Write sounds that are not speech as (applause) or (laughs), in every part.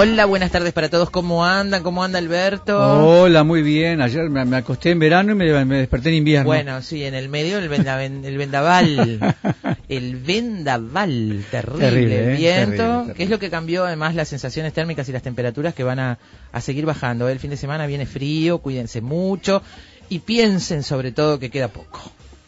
Hola, buenas tardes para todos. ¿Cómo andan? ¿Cómo anda Alberto? Hola, muy bien. Ayer me, me acosté en verano y me, me desperté en invierno. Bueno, sí, en el medio el, venda- el vendaval. (laughs) el vendaval, terrible, Terrible, ¿eh? viento. Terrible, terrible. que es lo que cambió además las sensaciones térmicas y las temperaturas que van a, a seguir bajando. El fin de semana viene frío, cuídense mucho y piensen sobre todo que queda poco.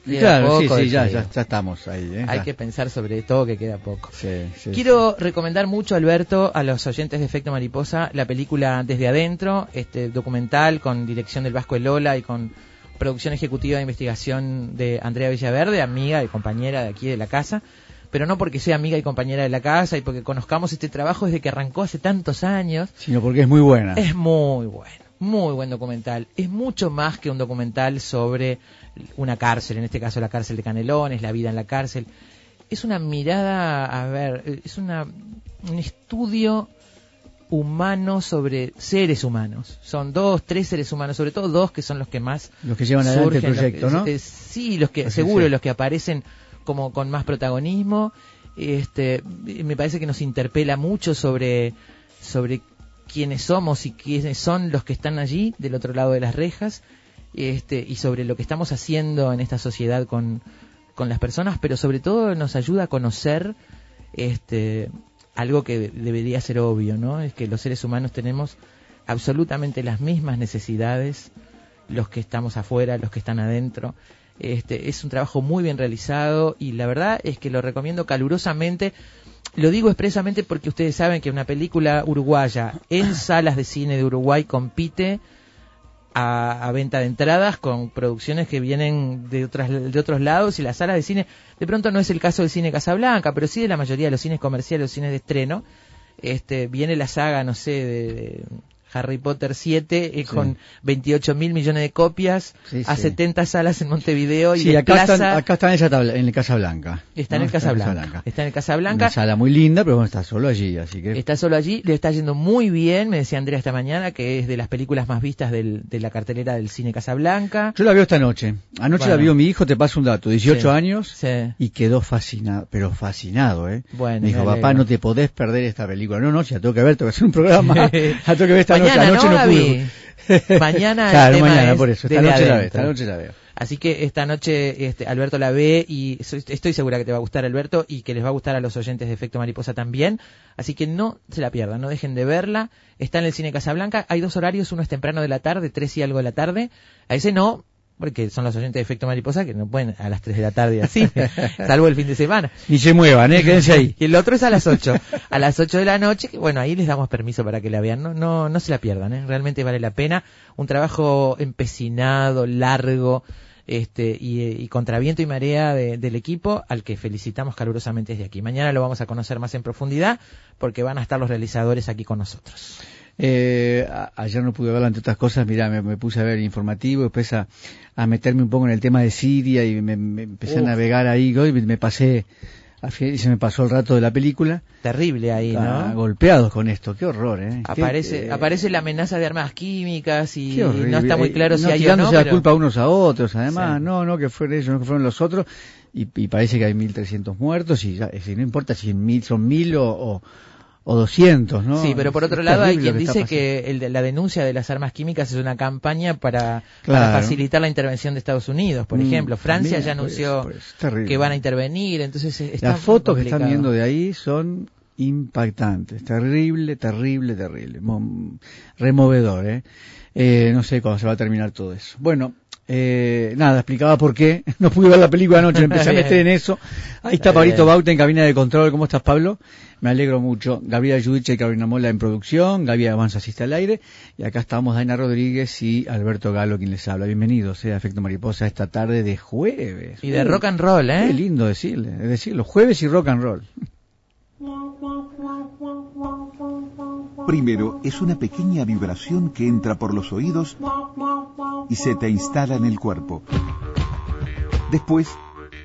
Claro, sí, poco sí, ya, ya, ya estamos ahí. ¿eh? Hay Ya. que pensar sobre todo que queda poco. Sí, sí, Quiero recomendar mucho, Alberto, a los oyentes de Efecto Mariposa, la película Desde Adentro, este documental con dirección del Vasco Elola y con producción ejecutiva de investigación de Andrea Villaverde, amiga y compañera de aquí de la casa, pero no porque sea amiga y compañera de la casa y porque conozcamos este trabajo desde que arrancó hace tantos años. Sino porque es muy buena. Es muy bueno, muy buen documental. Es mucho más que un documental sobre una cárcel, en este caso la cárcel de Canelones, la vida en la cárcel. Es una mirada, a ver, es una, un estudio humano sobre seres humanos. Son dos, tres seres humanos, sobre todo dos que son los que más Los que llevan adelante el surgen, proyecto, ¿no? eh, sí, los que Así seguro los que aparecen como con más protagonismo. Este, me parece que nos interpela mucho sobre sobre quiénes somos y quiénes son los que están allí del otro lado de las rejas, este, y sobre lo que estamos haciendo en esta sociedad con, con las personas, pero sobre todo nos ayuda a conocer este algo que debería ser obvio, ¿no? Es que los seres humanos tenemos absolutamente las mismas necesidades, los que estamos afuera, los que están adentro. Este, es un trabajo muy bien realizado y la verdad es que lo recomiendo calurosamente. Lo digo expresamente porque ustedes saben que una película uruguaya en salas de cine de Uruguay compite a, a venta de entradas con producciones que vienen de, otras, de otros lados y las salas de cine, de pronto no es el caso del cine Casablanca, pero sí de la mayoría de los cines comerciales, los cines de estreno, este, viene la saga, no sé, de, Harry Potter 7 eh, Sí. con 28 mil millones de copias Sí, a sí. 70 salas en Montevideo y acá desplaza- están, acá están en, esa tabla- en el Casa Blanca. está en el Casablanca. Está en el Casablanca. Una sala muy linda, pero bueno, está solo allí, así que... Está solo allí, le está yendo muy bien, me decía Andrea esta mañana, que es de las películas más vistas del- de la cartelera del cine Casablanca. Yo la veo esta noche. Anoche Bueno. la vio mi hijo, te paso un dato, 18 Sí. años, Sí. y quedó fascinado, pero fascinado, ¿eh? Bueno, me dijo, papá, no te podés perder esta película. No, no, ya tengo que ver, tengo que hacer un programa. (laughs) (laughs) la tengo que ver esta Mañana, ¿no, no, Gaby? (laughs) Mañana el claro, tema mañana, es por eso. Esta noche la veo, adentro. esta noche la veo. Así que esta noche este, Alberto la ve y soy- estoy segura que te va a gustar Alberto y que les va a gustar a los oyentes de Efecto Mariposa también. Así que no se la pierdan, no dejen de verla. Está en el cine Casablanca. Hay dos horarios, uno es temprano de la tarde, tres y algo de la tarde. A ese no, porque son los oyentes de Efecto Mariposa que no pueden a las tres de la tarde así, (laughs) salvo el fin de semana. Ni se muevan, ¿eh? Quédense ahí. (laughs) Y el otro es a las 8. A las 8 de la noche, que bueno, ahí les damos permiso para que la vean. No, no, no se la pierdan, ¿eh? realmente vale la pena. Un trabajo empecinado, largo, este, y, y contra viento y marea de- del equipo, al que felicitamos calurosamente desde aquí. Mañana lo vamos a conocer más en profundidad, porque van a estar los realizadores aquí con nosotros. Eh, a- ayer no pude verla entre otras cosas, mira, me, me puse a ver informativo, después a, a meterme un poco en el tema de Siria y me, me empecé Uf. a navegar ahí y me pasé, y se me pasó el rato de la película. Terrible ahí, Ah, ¿no? golpeados con esto, qué horror, ¿eh? Aparece, eh, aparece la amenaza de armas químicas y no está muy Eh, claro si no hay o no. la pero- culpa unos a otros, además, Sí. no, no que fueron ellos, no que fueron los otros, y, y parece que hay 1.300 muertos, y ya, es decir, no importa si mil, son mil o, o, o 200, ¿no? Sí, pero por Es otro lado hay quien que dice que el de- la denuncia de las armas químicas es una campaña para, Claro. para facilitar la intervención de Estados Unidos, por Mm, ejemplo. Francia también, ya por anunció eso, por eso, es terrible. que van a intervenir, entonces está Las fotos que están viendo de ahí son impactantes, terrible, terrible, terrible, Mo- removedor, ¿eh? Eh, No sé cuándo se va a terminar todo eso. Bueno, Eh, nada, explicaba por qué. (laughs) No pude ver la película anoche, empecé a meter en eso. Ahí está Pablito Bauta en cabina de control. ¿Cómo estás, Pablo? Me alegro mucho. Gabriela Yudiche y Carolina Mola en producción. Gaby Avanza asiste al aire. Y acá estamos Daina Rodríguez y Alberto Galo quien les habla. Bienvenidos eh, a Efecto Mariposa esta tarde de jueves. Y de rock and roll, ¿eh? Qué lindo decirle, decirlo. Jueves y rock and roll. Primero es una pequeña vibración que entra por los oídos y se te instala en el cuerpo. Después,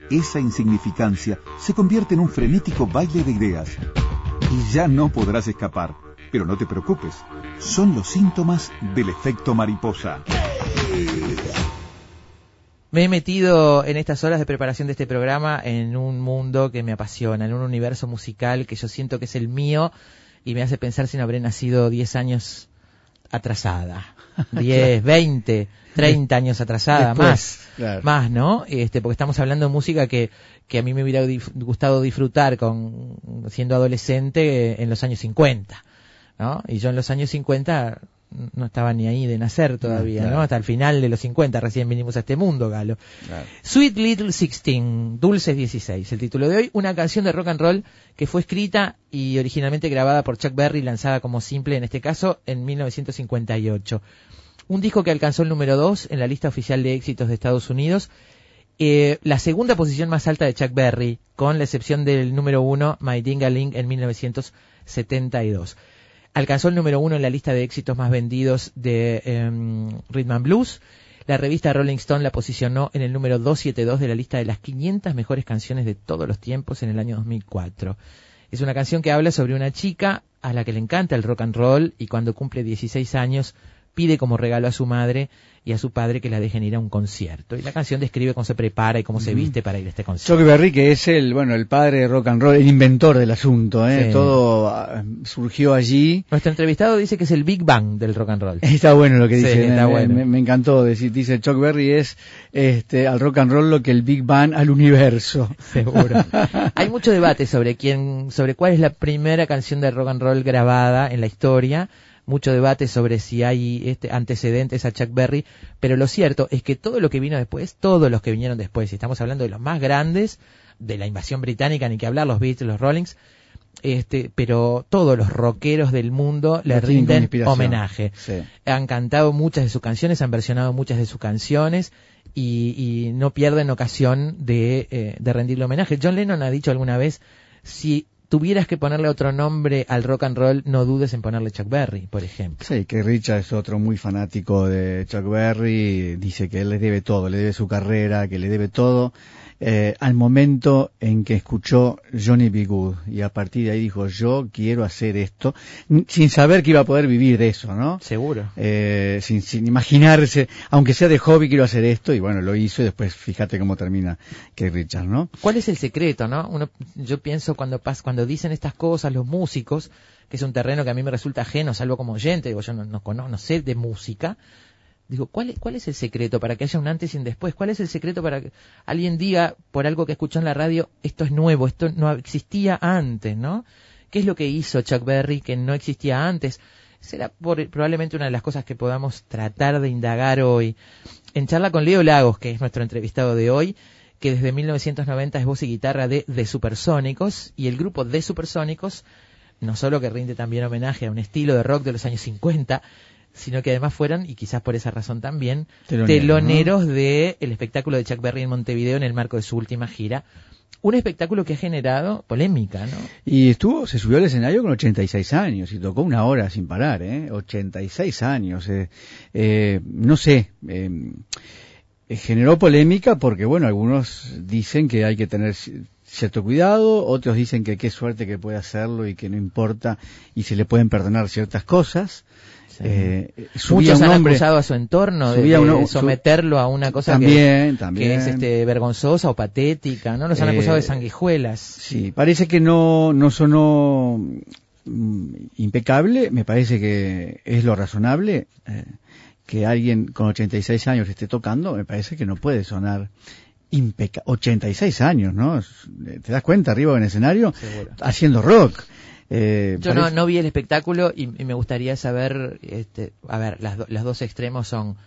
esa insignificancia se convierte en un frenético baile de ideas. Y ya no podrás escapar. Pero no te preocupes, son los síntomas del efecto mariposa. Me he metido en estas horas de preparación de este programa en un mundo que me apasiona, en un universo musical que yo siento que es el mío y me hace pensar si no habré nacido 10 años atrasada. 10, 20, 30 años atrasada, más, más, ¿no? Este, porque estamos hablando de música que, que a mí me hubiera gustado disfrutar con, siendo adolescente en los años 50, ¿no? Y yo en los años 50 no estaba ni ahí de nacer todavía, ¿no? Hasta el final de los 50 recién vinimos a este mundo, Galo. Sweet Little Sixteen, Dulces 16, el título de hoy, una canción de rock and roll que fue escrita y originalmente grabada por Chuck Berry, lanzada como simple en este caso en 1958. Un disco que alcanzó el número 2 en la lista oficial de éxitos de Estados Unidos. Eh, la segunda posición más alta de Chuck Berry, con la excepción del número 1, My Dingaling, en 1972 alcanzó el número uno en la lista de éxitos más vendidos de eh, Rhythm and Blues. La revista Rolling Stone la posicionó en el número 272 de la lista de las 500 mejores canciones de todos los tiempos en el año 2004. Es una canción que habla sobre una chica a la que le encanta el rock and roll y cuando cumple 16 años pide como regalo a su madre y a su padre que la dejen ir a un concierto. Y la canción describe cómo se prepara y cómo se viste para ir a este concierto. Chuck Berry, que es el, bueno, el padre de rock and roll, el inventor del asunto, ¿eh? Todo ah, surgió allí. Nuestro entrevistado dice que es el Big Bang del rock and roll. (laughs) Está bueno lo que dice, me, encantó decir, dice Chuck Berry es este, al rock and roll lo que el Big Bang al universo. (laughs) Seguro. Hay mucho debate sobre quién, sobre cuál es la primera canción de rock and roll grabada en la historia mucho debate sobre si hay este antecedentes a Chuck Berry, pero lo cierto es que todo lo que vino después, todos los que vinieron después, estamos hablando de los más grandes, de la invasión británica, ni que hablar, los Beatles, los Rollings, este, pero todos los rockeros del mundo le rinden homenaje. Han cantado muchas de sus canciones, han versionado muchas de sus canciones y, no pierden ocasión de, eh, de rendirle homenaje. John Lennon ha dicho alguna vez, si tuvieras que ponerle otro nombre al rock and roll, no dudes en ponerle Chuck Berry, por ejemplo. Sí, que Richard es otro muy fanático de Chuck Berry, dice que él le debe todo, le debe su carrera, que le debe todo eh, al momento en que escuchó Johnny B. Good y a partir de ahí dijo yo quiero hacer esto sin saber que iba a poder vivir de eso, ¿no? Seguro. Eh, sin, sin imaginarse, aunque sea de hobby quiero hacer esto y bueno lo hizo y después fíjate cómo termina que Richard, ¿no? ¿Cuál es el secreto, no? Uno, yo pienso cuando pas, cuando dicen estas cosas los músicos que es un terreno que a mí me resulta ajeno, salvo como oyente, digo, yo no, no, no sé de música, Digo, ¿cuál, ¿cuál es el secreto para que haya un antes y un después? ¿Cuál es el secreto para que alguien diga, por algo que escuchó en la radio, esto es nuevo, esto no existía antes, ¿no? ¿Qué es lo que hizo Chuck Berry que no existía antes? Será probablemente una de las cosas que podamos tratar de indagar hoy. En charla con Leo Lagos, que es nuestro entrevistado de hoy, que desde 1990 es voz y guitarra de The Supersónicos, y el grupo The Supersónicos, no solo que rinde también homenaje a un estilo de rock de los años 50, sino que además fueron, y quizás por esa razón también, teloneros del el espectáculo de Chuck Berry en Montevideo en el marco de su última gira. Un espectáculo que ha generado polémica, ¿no? Y estuvo, se subió al escenario con 86 años y tocó una hora sin parar, ¿eh? 86 años. Eh, eh, no sé, eh, generó polémica porque, bueno, algunos dicen que hay que tener cierto cuidado, otros dicen que qué suerte que puede hacerlo y que no importa y se le pueden perdonar ciertas cosas. Eh, Muchos han acusado a su entorno de, someterlo a una cosa que, es este, vergonzosa o patética, ¿no? Los han acusado de eh, sanguijuelas. Sí, parece que no, no sonó mm, impecable, me parece que es lo razonable. Eh, que alguien con 86 años esté tocando, me parece que no puede sonar impecable. 86 años, ¿no? ¿Te das cuenta arriba en el escenario? Haciendo rock. Eh, Yo no, no, vi el espectáculo y, me gustaría saber, este, a ver, las, las dos extremos son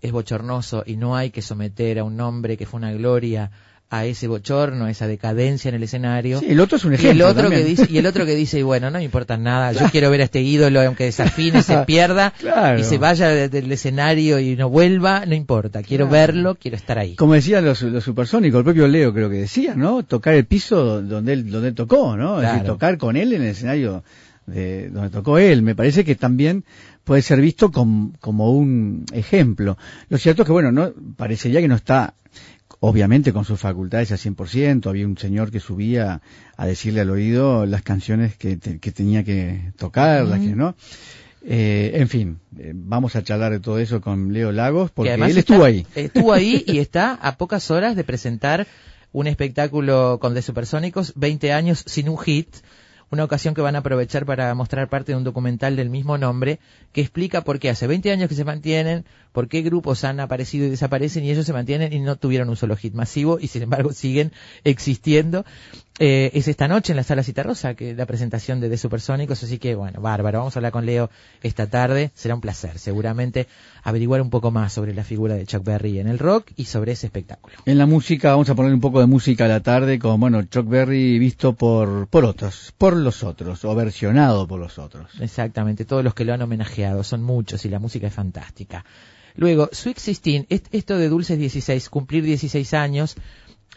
es bochornoso y no hay que someter a un nombre que fue una gloria a ese bochorno, a esa decadencia en el escenario. Sí, el otro es un y ejemplo. el otro que dice y el otro que dice y bueno no me importa nada yo quiero ver a este ídolo aunque desafine se (laughs) pierda Claro. y se vaya de- del escenario y no vuelva no importa quiero Claro. verlo quiero estar ahí Como decían los, los supersónicos, el propio Leo creo que decía, ¿no? Tocar el piso donde él, donde él tocó, ¿no? Es decir, Claro. tocar con él en el escenario de donde tocó él. Me parece que también puede ser visto com- como un ejemplo. Lo cierto es que, bueno, no parecería que no está, obviamente, con sus facultades al 100%. Había un señor que subía a decirle al oído las canciones que, te- que tenía que tocar, las que no. Eh, en fin, eh, vamos a charlar de todo eso con Leo Lagos, Que porque él está- estuvo ahí. Estuvo ahí (laughs) y está a pocas horas de presentar un espectáculo con The Supersónicos, 20 años sin un hit, una ocasión que van a aprovechar para mostrar parte de un documental del mismo nombre que explica por qué hace 20 años que se mantienen, por qué grupos han aparecido y desaparecen y ellos se mantienen y no tuvieron un solo hit masivo y sin embargo siguen existiendo. Eh, es esta noche en la sala Citarrosa que la presentación de The Supersónicos, así que bueno, bárbaro, vamos a hablar con Leo esta tarde, será un placer seguramente averiguar un poco más sobre la figura de Chuck Berry en el rock y sobre ese espectáculo. En la música, vamos a poner un poco de música a la tarde con, bueno, Chuck Berry visto por, por otros, por los otros, o versionado por los otros. Exactamente, todos los que lo han homenajeado, son muchos y la música es fantástica. Luego, Sweet 16, est- esto de Dulces 16, cumplir 16 años,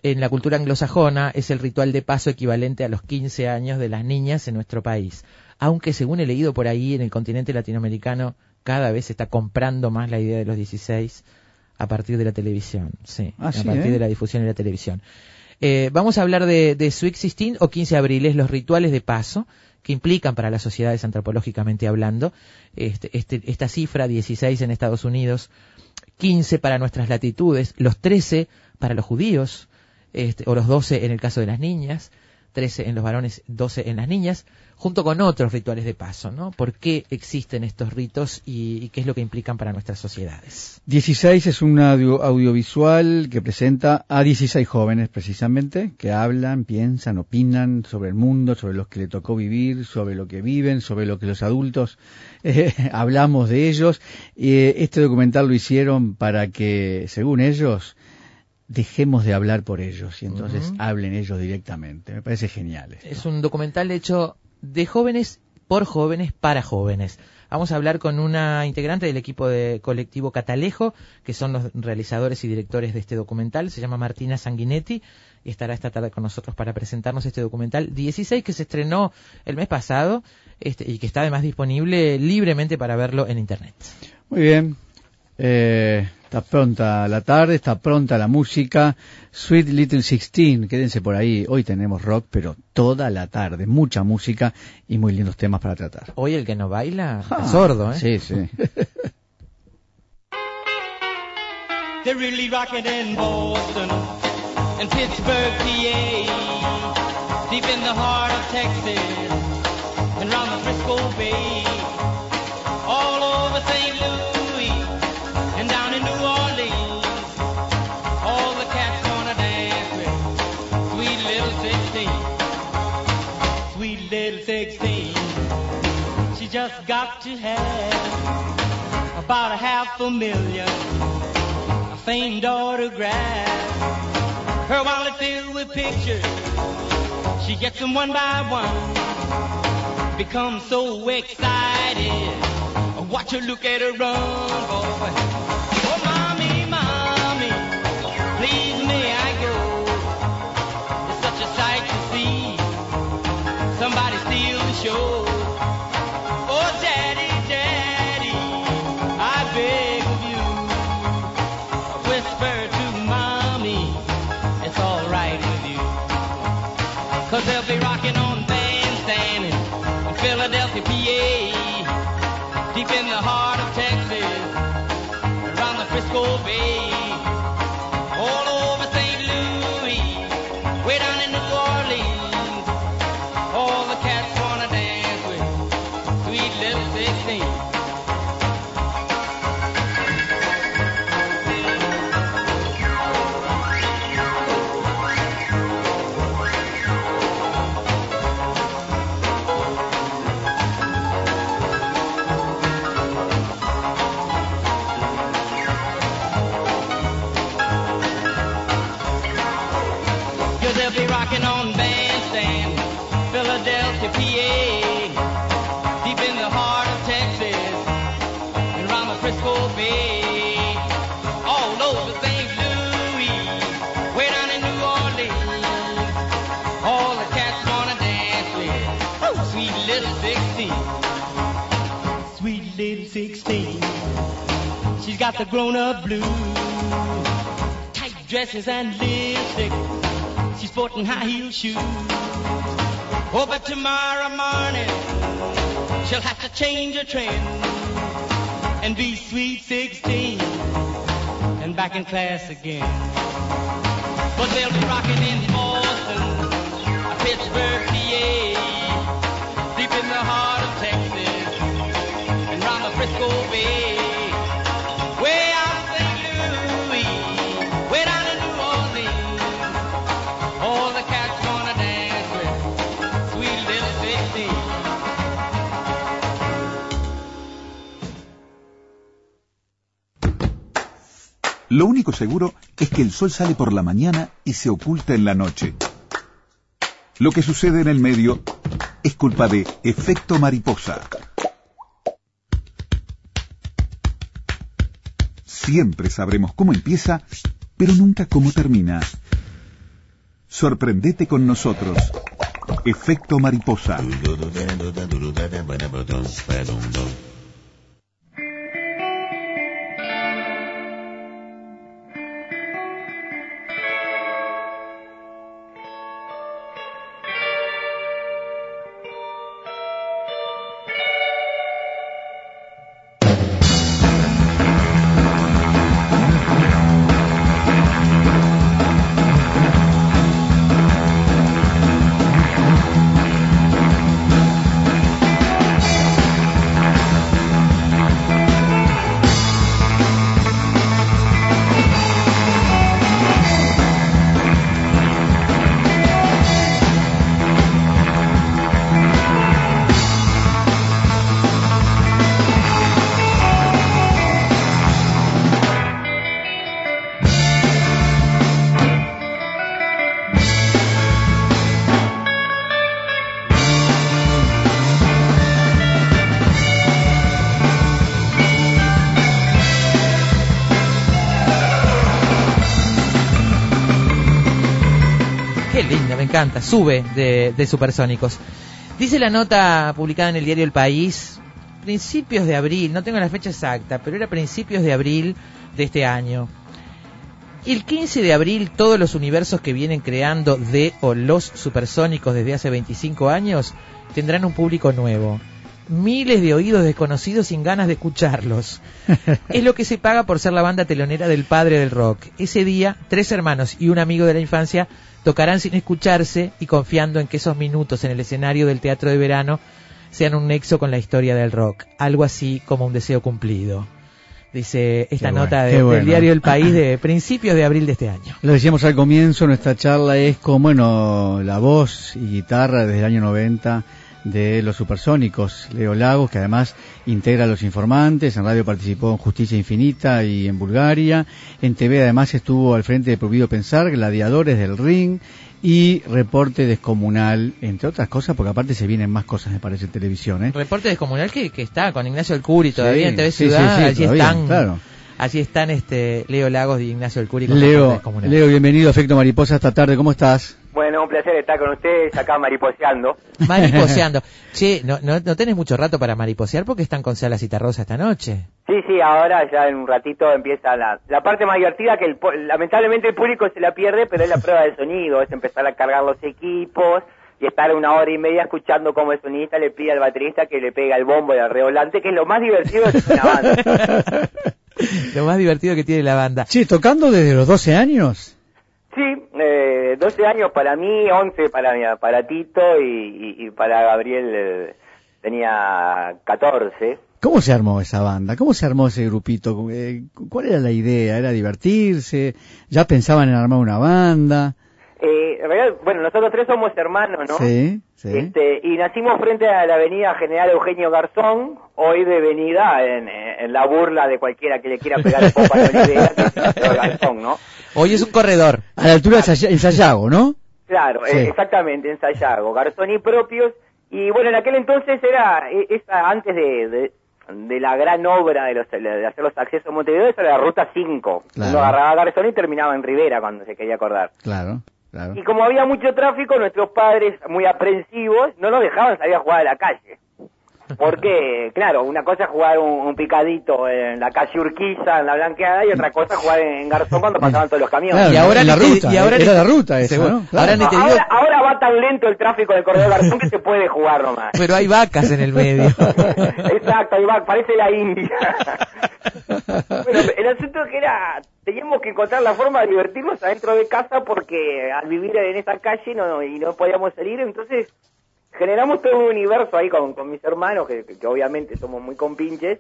en la cultura anglosajona es el ritual de paso equivalente a los 15 años de las niñas en nuestro país. Aunque según he leído por ahí en el continente latinoamericano, cada vez se está comprando más la idea de los 16 a partir de la televisión. Sí, Ah, a sí, partir ¿eh? de la difusión en la televisión. Eh, vamos a hablar de, de Sweet 16 o 15 abriles, los rituales de paso que implican para las sociedades antropológicamente hablando. Este, este- esta cifra 16 en Estados Unidos, 15 para nuestras latitudes, los 13 para los judíos, este, o los 12 en el caso de las niñas, 13 en los varones, 12 en las niñas, junto con otros rituales de paso, ¿no? ¿Por qué existen estos ritos y, qué es lo que implican para nuestras sociedades? 16 es un audio- audiovisual que presenta a 16 jóvenes precisamente, que hablan, piensan, opinan sobre el mundo, sobre los que le tocó vivir, sobre lo que viven, sobre lo que los adultos (laughs) eh, hablamos de ellos. Eh, este documental lo hicieron para que, según ellos, dejemos de hablar por ellos y entonces hablen ellos directamente. Me parece genial. esto. Es un documental hecho de jóvenes por jóvenes para jóvenes. Vamos a hablar con una integrante del equipo de colectivo Catalejo, que son los realizadores y directores de este documental. Se llama Martina Sanguinetti y estará esta tarde con nosotros para presentarnos este documental 16 que se estrenó el mes pasado este, y que está además disponible libremente para verlo en internet. Muy bien. Eh, está pronta la tarde, está pronta la música. Sweet Little Sixteen, quédense por ahí. Hoy tenemos rock, pero toda la tarde. Mucha música y muy lindos temas para tratar. Hoy el que no baila Ah, es sordo, ¿eh? Sí, sí. (laughs) They're really rocking in Boston and Pittsburgh, PA, deep in the heart of Texas and round the Frisco Bay, got to have about a half a million a famed autograph. Her wallet filled with pictures. She gets them one by one. Becomes so excited. I watch her look at her run, boy. Oh, mommy, mommy, please may I go? It's such a sight to see. Somebody steal the show. 16. Sweet little 16. She's got the grown-up blues. Tight dresses and lipstick. She's sporting high heel shoes. Oh, but tomorrow morning she'll have to change her trend and be sweet 16 and back in class again. But they'll be rocking in Boston, Pittsburgh, PA, the heart of Texas, and round the Frisco Bay. Way out in St. Louis, way down in all the cats wanna dance with sweet little 16. Lo único seguro es que el sol sale por la mañana y se oculta en la noche. Lo que sucede en el medio es culpa de efecto mariposa. Siempre sabremos cómo empieza, pero nunca cómo termina. Sorprendete con nosotros. Efecto mariposa. Encanta. Sube de, de Supersónicos. Dice la nota publicada en el diario El País, principios de abril, no tengo la fecha exacta, pero era principios de abril de este año. El 15 de abril todos los universos que vienen creando de o los supersónicos desde hace 25 años tendrán un público nuevo. Miles de oídos desconocidos sin ganas de escucharlos. (laughs) es lo que se paga por ser la banda telonera del padre del rock. Ese día, tres hermanos y un amigo de la infancia tocarán sin escucharse y confiando en que esos minutos en el escenario del teatro de verano sean un nexo con la historia del rock. Algo así como un deseo cumplido. Dice esta nota de- bueno. del diario El País de principios de abril de este año. Lo decíamos al comienzo, nuestra charla es con, bueno, la voz y guitarra desde el año 90 de los supersónicos. Leo Lagos, que además integra a los informantes, en radio participó en Justicia Infinita y en Bulgaria, en TV además estuvo al frente de Prohibido Pensar, Gladiadores del Ring y Reporte Descomunal, entre otras cosas, porque aparte se vienen más cosas, me parece, en televisión, ¿eh? Reporte descomunal que, que está con Ignacio El Curi todavía en TV sí, sí, Ciudad. sí, allí todavía, están, claro. allí están este Leo Lagos y Ignacio El Curi con Reporte Leo, Descomunal. Leo, bienvenido a Efecto Mariposa esta tarde, ¿cómo estás? Bueno, un placer estar con ustedes acá mariposeando. Mariposeando. (laughs) che, no, no, no tenés mucho rato para mariposear porque están con Sala Citarrosa esta noche. Sí, sí, ahora ya en un ratito empieza la, la parte más divertida que el, lamentablemente el público se la pierde, pero es la (laughs) prueba de sonido, es empezar a cargar los equipos y estar una hora y media escuchando cómo el sonidista le pide al baterista que le pega el bombo y al revolante, que es lo más divertido de una banda. (laughs) Lo más divertido que tiene la banda. Che, tocando desde los 12 años. Sí, eh, 12 años para mí, 11 para, mi- para Tito y, y- y para Gabriel eh, tenía 14. ¿Cómo se armó esa banda? ¿Cómo se armó ese grupito? Eh, ¿Cuál era la idea? ¿Era divertirse? ¿Ya pensaban en armar una banda? Eh, en realidad, bueno, nosotros tres somos hermanos, ¿no? Sí, sí. Este, y nacimos frente a la avenida General Eugenio Garzón, hoy devenida en, en la burla de cualquiera que le quiera pegar el popa a Olivera, que es el señor Garzón, ¿no? Hoy es un corredor. A la altura de en Sayago, ¿no? Claro, Sí. eh, exactamente, en Sayago, Garzón y propios. Y bueno, en aquel entonces era, eh, esa, antes de, de- de la gran obra de, los, de hacer los accesos a Montevideo, esa era la ruta 5. Claro. Uno agarraba Garzón y terminaba en Rivera cuando se quería acordar. Claro, Y como había mucho tráfico, nuestros padres, muy aprensivos, no nos dejaban salir a jugar a la calle. Porque, claro, una cosa es jugar un, un picadito en la calle Urquiza, en la Blanqueada, y otra cosa es jugar en Garzón cuando pasaban todos los camiones. Claro, Y ahora la ni te- ruta, y ahora era ni- la ruta esa, seguro. ¿no? Claro. Ahora digo- Ahora, va tan lento el tráfico del corredor Garzón que se puede jugar nomás. Pero hay vacas en el medio. (laughs) Exacto, ahí va, parece la India. bueno, el asunto es que era, teníamos que encontrar la forma de divertirnos adentro de casa porque al vivir en esa calle no, y no podíamos salir, entonces generamos todo un universo ahí con, con mis hermanos, que, que- que obviamente somos muy compinches,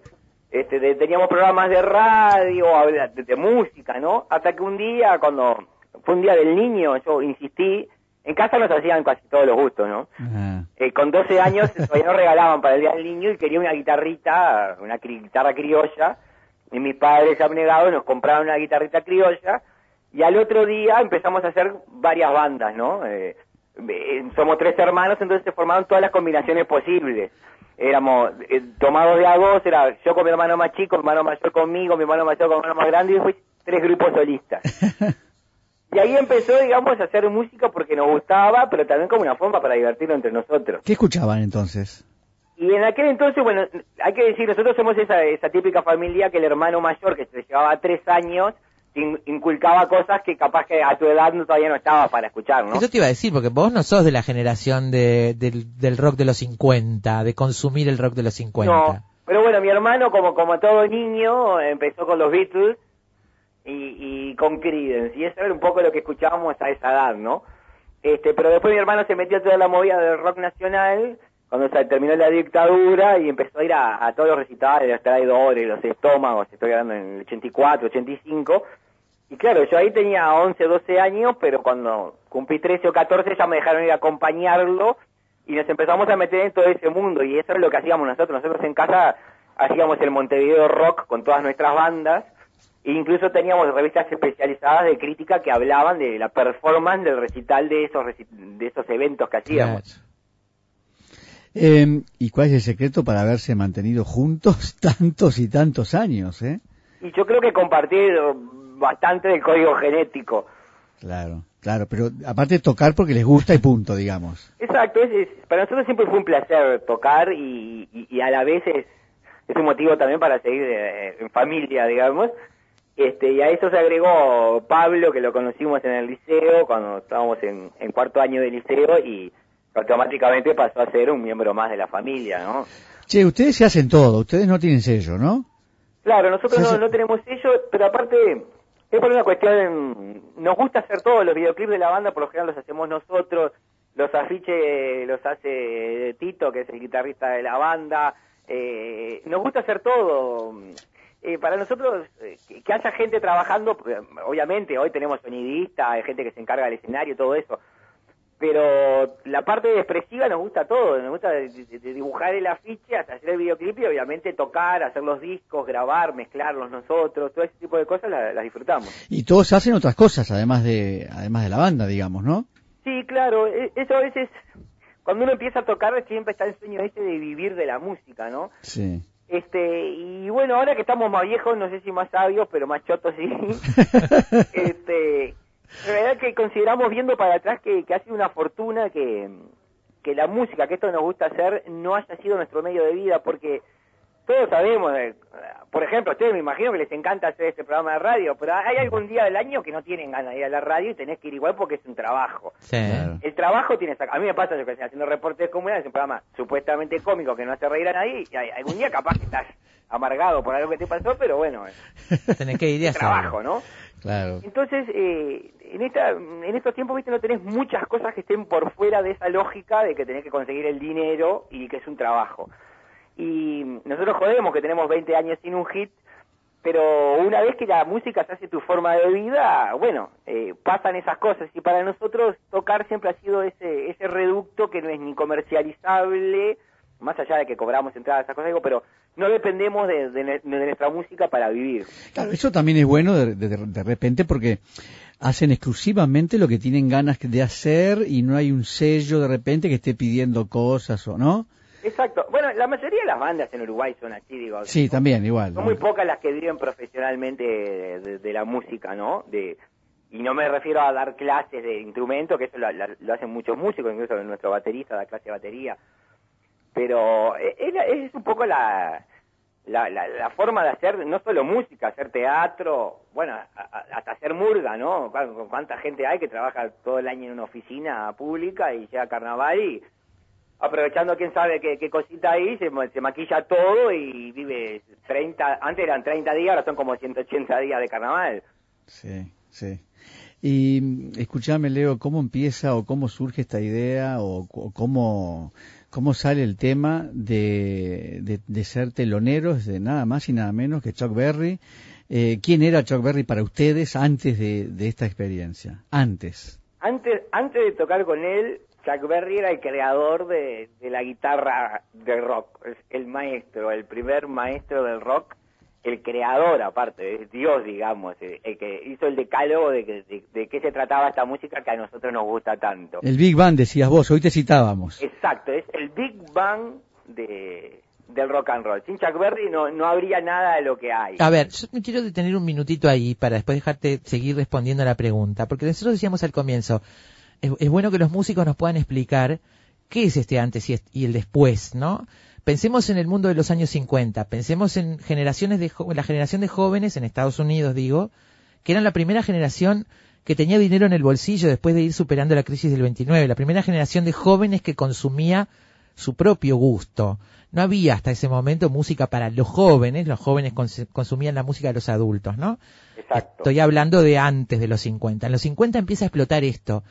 este, de- teníamos programas de radio, de, de música, ¿no? Hasta que un día, cuando fue un día del niño, yo insistí, en casa nos hacían casi todos los gustos, ¿no? Eh, con 12 años todavía no regalaban para el Día del Niño y quería una guitarrita, una guitarra criolla. Y mis padres abnegados nos compraron una guitarrita criolla. Y al otro día empezamos a hacer varias bandas, ¿no? Eh, eh, somos tres hermanos, entonces se formaron todas las combinaciones posibles. Éramos eh, tomados de a dos, era yo con mi hermano más chico, mi hermano mayor conmigo, mi hermano mayor con mi hermano más grande y después tres grupos solistas. (laughs) Y ahí empezó, digamos, a hacer música porque nos gustaba, pero también como una forma para divertirnos entre nosotros. ¿Qué escuchaban entonces? Y en aquel entonces, bueno, hay que decir, nosotros somos esa, esa típica familia que el hermano mayor, que se llevaba tres años, inculcaba cosas que capaz que a tu edad no, todavía no estaba para escuchar, ¿no? Eso te iba a decir, porque vos no sos de la generación de, del, del rock de los 50, de consumir el rock de los 50. No, pero bueno, mi hermano, como, como todo niño, empezó con los Beatles y, y con Creedence, y eso era un poco lo que escuchábamos a esa edad, ¿no? Este, pero después mi hermano se metió a toda la movida del rock nacional, cuando se terminó la dictadura, y empezó a ir a, a todos los recitales, los traidores, los estómagos, estoy hablando en el 84, 85, y claro, yo ahí tenía 11, 12 años, pero cuando cumplí 13 o 14 ya me dejaron ir a acompañarlo y nos empezamos a meter en todo ese mundo y eso es lo que hacíamos nosotros. Nosotros en casa hacíamos el Montevideo Rock con todas nuestras bandas e incluso teníamos revistas especializadas de crítica que hablaban de la performance del recital de esos reci- de esos eventos que hacíamos. Eh, ¿Y cuál es el secreto para haberse mantenido juntos (laughs) tantos y tantos años, eh? Y yo creo que compartir bastante del código genético. Claro, claro, pero aparte tocar porque les gusta y punto, digamos. Exacto, es, es- para nosotros siempre fue un placer tocar y, y- y a la vez es, es un motivo también para seguir eh, en familia, digamos. Este, y a eso se agregó Pablo, que lo conocimos en el liceo, cuando estábamos en, en cuarto año de liceo y automáticamente pasó a ser un miembro más de la familia, ¿no? Che, ustedes se hacen todo, ustedes no tienen sello, ¿no? Claro, nosotros no, no tenemos sello, pero aparte es por una cuestión, nos gusta hacer todo, los videoclips de la banda por lo general los hacemos nosotros, los afiches los hace Tito, que es el guitarrista de la banda, eh, nos gusta hacer todo. Eh, para nosotros, eh, que, haya gente trabajando, eh, obviamente hoy tenemos sonidista, hay gente que se encarga del escenario, todo eso, pero la parte expresiva nos gusta todo, nos gusta de- de- de dibujar el afiche hasta hacer el videoclip y obviamente tocar, hacer los discos, grabar, mezclarlos nosotros, todo ese tipo de cosas la- las disfrutamos. Y todos hacen otras cosas, además de, además de la banda, digamos, ¿no? Sí, claro, e- eso a veces, cuando uno empieza a tocar siempre está el sueño ese de vivir de la música, ¿no? Sí. Este, y bueno, ahora que estamos más viejos, no sé si más sabios, pero más chotos sí, (laughs) este, la verdad que consideramos viendo para atrás que, que ha sido una fortuna que, que la música, que esto nos gusta hacer, no haya sido nuestro medio de vida, porque todos sabemos, eh, por ejemplo, a ustedes me imagino que les encanta hacer este programa de radio, pero hay algún día del año que no tienen ganas de ir a la radio y tenés que ir igual porque es un trabajo. Sí. El trabajo tiene... A mí me pasa, yo que sé, haciendo reportes comunales, un programa supuestamente cómico que no hace reír a nadie, y hay- algún día capaz que estás amargado por algo que te pasó, pero bueno, es (laughs) Tenés que ir hacerlo. trabajo, ¿no? Claro. Entonces, eh, en, esta, en estos tiempos, viste, no tenés muchas cosas que estén por fuera de esa lógica de que tenés que conseguir el dinero y que es un trabajo. Y nosotros jodemos que tenemos 20 años sin un hit, pero una vez que la música se hace tu forma de vida, bueno, eh, pasan esas cosas. Y para nosotros tocar siempre ha sido ese, ese reducto que no es ni comercializable, más allá de que cobramos entradas, esas cosas, digo, pero no dependemos de, nuestra música para vivir. Claro, eso también es bueno de- de repente porque hacen exclusivamente lo que tienen ganas de hacer y no hay un sello de repente que esté pidiendo cosas o no. Exacto. Bueno, la mayoría de las bandas en Uruguay son así, digo. Sí, también, igual. Son ¿no? muy pocas las que viven profesionalmente de, de- de la música, ¿no? De, y no me refiero a dar clases de instrumento, que eso lo, lo- hacen muchos músicos, incluso nuestro baterista da clase de batería. Pero eh, es, es un poco la, la, la, la forma de hacer, no solo música, hacer teatro, bueno, hasta hacer murga, ¿no? Cu- ¿Cuánta gente hay que trabaja todo el año en una oficina pública y llega a carnaval y aprovechando quién sabe qué, qué cosita ahí, se, ma- se maquilla todo y vive 30, antes eran 30 días, ahora son como 180 días de carnaval. Sí, sí. Y escúchame, Leo, ¿cómo empieza o cómo surge esta idea o, o cómo, cómo sale el tema de, de, de ser teloneros de nada más y nada menos que Chuck Berry? Eh, ¿Quién era Chuck Berry para ustedes antes de, de esta experiencia? Antes. Antes, antes de tocar con él, Chuck Berry era el creador de, de la guitarra de rock, el maestro, el primer maestro del rock, el creador aparte, es Dios, digamos, el, el que hizo el decálogo de, que- de, de qué se trataba esta música que a nosotros nos gusta tanto. El Big Bang, decías vos, hoy te citábamos. Exacto, es el Big Bang de, del rock and roll. Sin Chuck Berry no, no habría nada de lo que hay. A ver, yo me quiero detener un minutito ahí para después dejarte seguir respondiendo a la pregunta, porque nosotros decíamos al comienzo, es, es bueno que los músicos nos puedan explicar qué es este antes y, el después, ¿no? Pensemos en el mundo de los años 50, pensemos en generaciones de la generación de jóvenes en Estados Unidos, digo, que eran la primera generación que tenía dinero en el bolsillo después de ir superando la crisis del 29, la primera generación de jóvenes que consumía su propio gusto. No había hasta ese momento música para los jóvenes, los jóvenes cons- consumían la música de los adultos, ¿no? Exacto. Estoy hablando de antes de los 50. En los 50 empieza a explotar esto.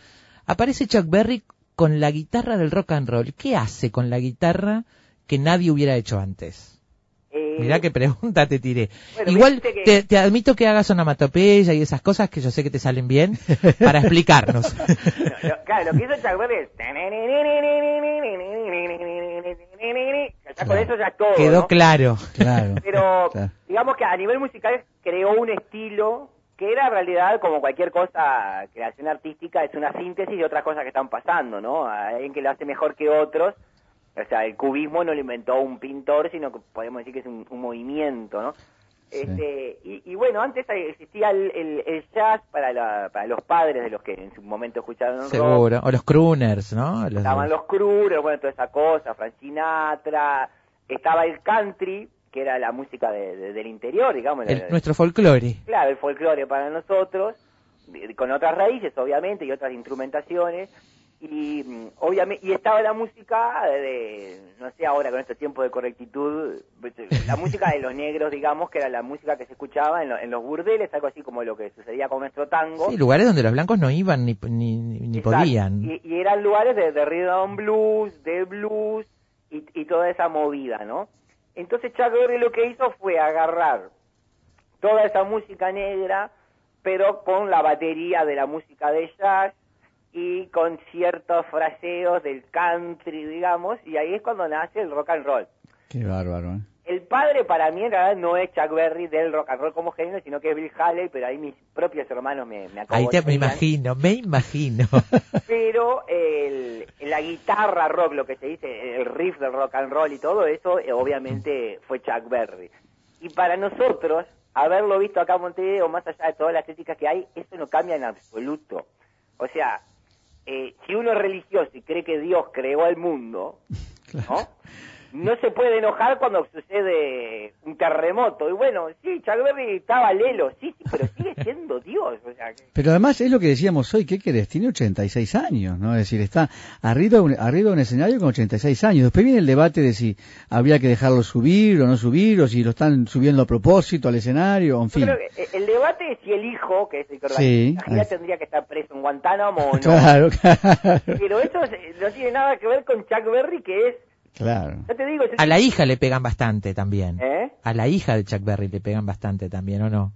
Aparece Chuck Berry con la guitarra del rock and roll. ¿Qué hace con la guitarra que nadie hubiera hecho antes? Eh, Mirá qué pregunta te tiré. Bueno, Igual que- te, te admito que hagas onomatopeya y esas cosas que yo sé que te salen bien para explicarnos. No, claro, lo que hizo Chuck Berry es... Ya con eso ya es todo, Quedó ¿no? claro. Claro. Pero Claro. digamos que a nivel musical creó un estilo que era en realidad como cualquier cosa, creación artística, es una síntesis de otras cosas que están pasando, ¿no? Alguien que lo hace mejor que otros. O sea, el cubismo no lo inventó un pintor, sino que podemos decir que es un, un movimiento, ¿no? Sí. Este, y, y bueno, antes existía el, el- el jazz para, la- para los padres de los que en su momento escucharon rock. Seguro. O los crooners, ¿no? Los- Estaban los Crooner, bueno, toda esa cosa, Frank Sinatra, estaba el country, que era la música de- de- del interior, digamos. el- la- nuestro folclore. Claro, el folclore para nosotros, de- con otras raíces, obviamente, y otras instrumentaciones. Y mm, obviamente y estaba la música de, no sé ahora con este tiempo de correctitud, la música de los negros, digamos, que era la música que se escuchaba en, lo- en los burdeles, algo así como lo que sucedía con nuestro tango. Sí, lugares donde los blancos no iban ni, ni, ni- podían. Y, y eran lugares de, de rhythm blues, de blues y, y toda esa movida, ¿no? Entonces Chuck Berry lo que hizo fue agarrar toda esa música negra, pero con la batería de la música de jazz y con ciertos fraseos del country, digamos, y ahí es cuando nace el rock and roll. Qué bárbaro, ¿eh? El padre para mí en realidad no es Chuck Berry del rock and roll como género, sino que es Bill Haley, pero ahí mis propios hermanos me, me Ahí te, me imagino, me imagino. (laughs) pero el, la guitarra rock, lo que se dice, el riff del rock and roll y todo eso, eh, obviamente fue Chuck Berry. Y para nosotros, haberlo visto acá en Montevideo, más allá de todas las críticas que hay, eso no cambia en absoluto. O sea, eh, si uno es religioso y cree que Dios creó el mundo, (laughs) ¿no? No se puede enojar cuando sucede un terremoto. Y bueno, sí, Chuck Berry estaba lelo, sí, sí, pero sigue (laughs) siendo Dios. O sea, que- Pero además es lo que decíamos hoy, ¿qué querés? Tiene 86 años, ¿no? Es decir, está arriba, arriba de un escenario con 86 años. Después viene el debate de si habría que dejarlo subir o no subir, o si lo están subiendo a propósito al escenario, en Yo fin. creo que eh, el debate es si el hijo, que es el que Sí, la tendría que estar preso en Guantánamo o (laughs) no. Claro, claro. Pero eso no tiene nada que ver con Chuck Berry, que es, Claro. ya te digo, A la hija le pegan bastante también. ¿Eh? A la hija de Chuck Berry le pegan bastante también, ¿o no?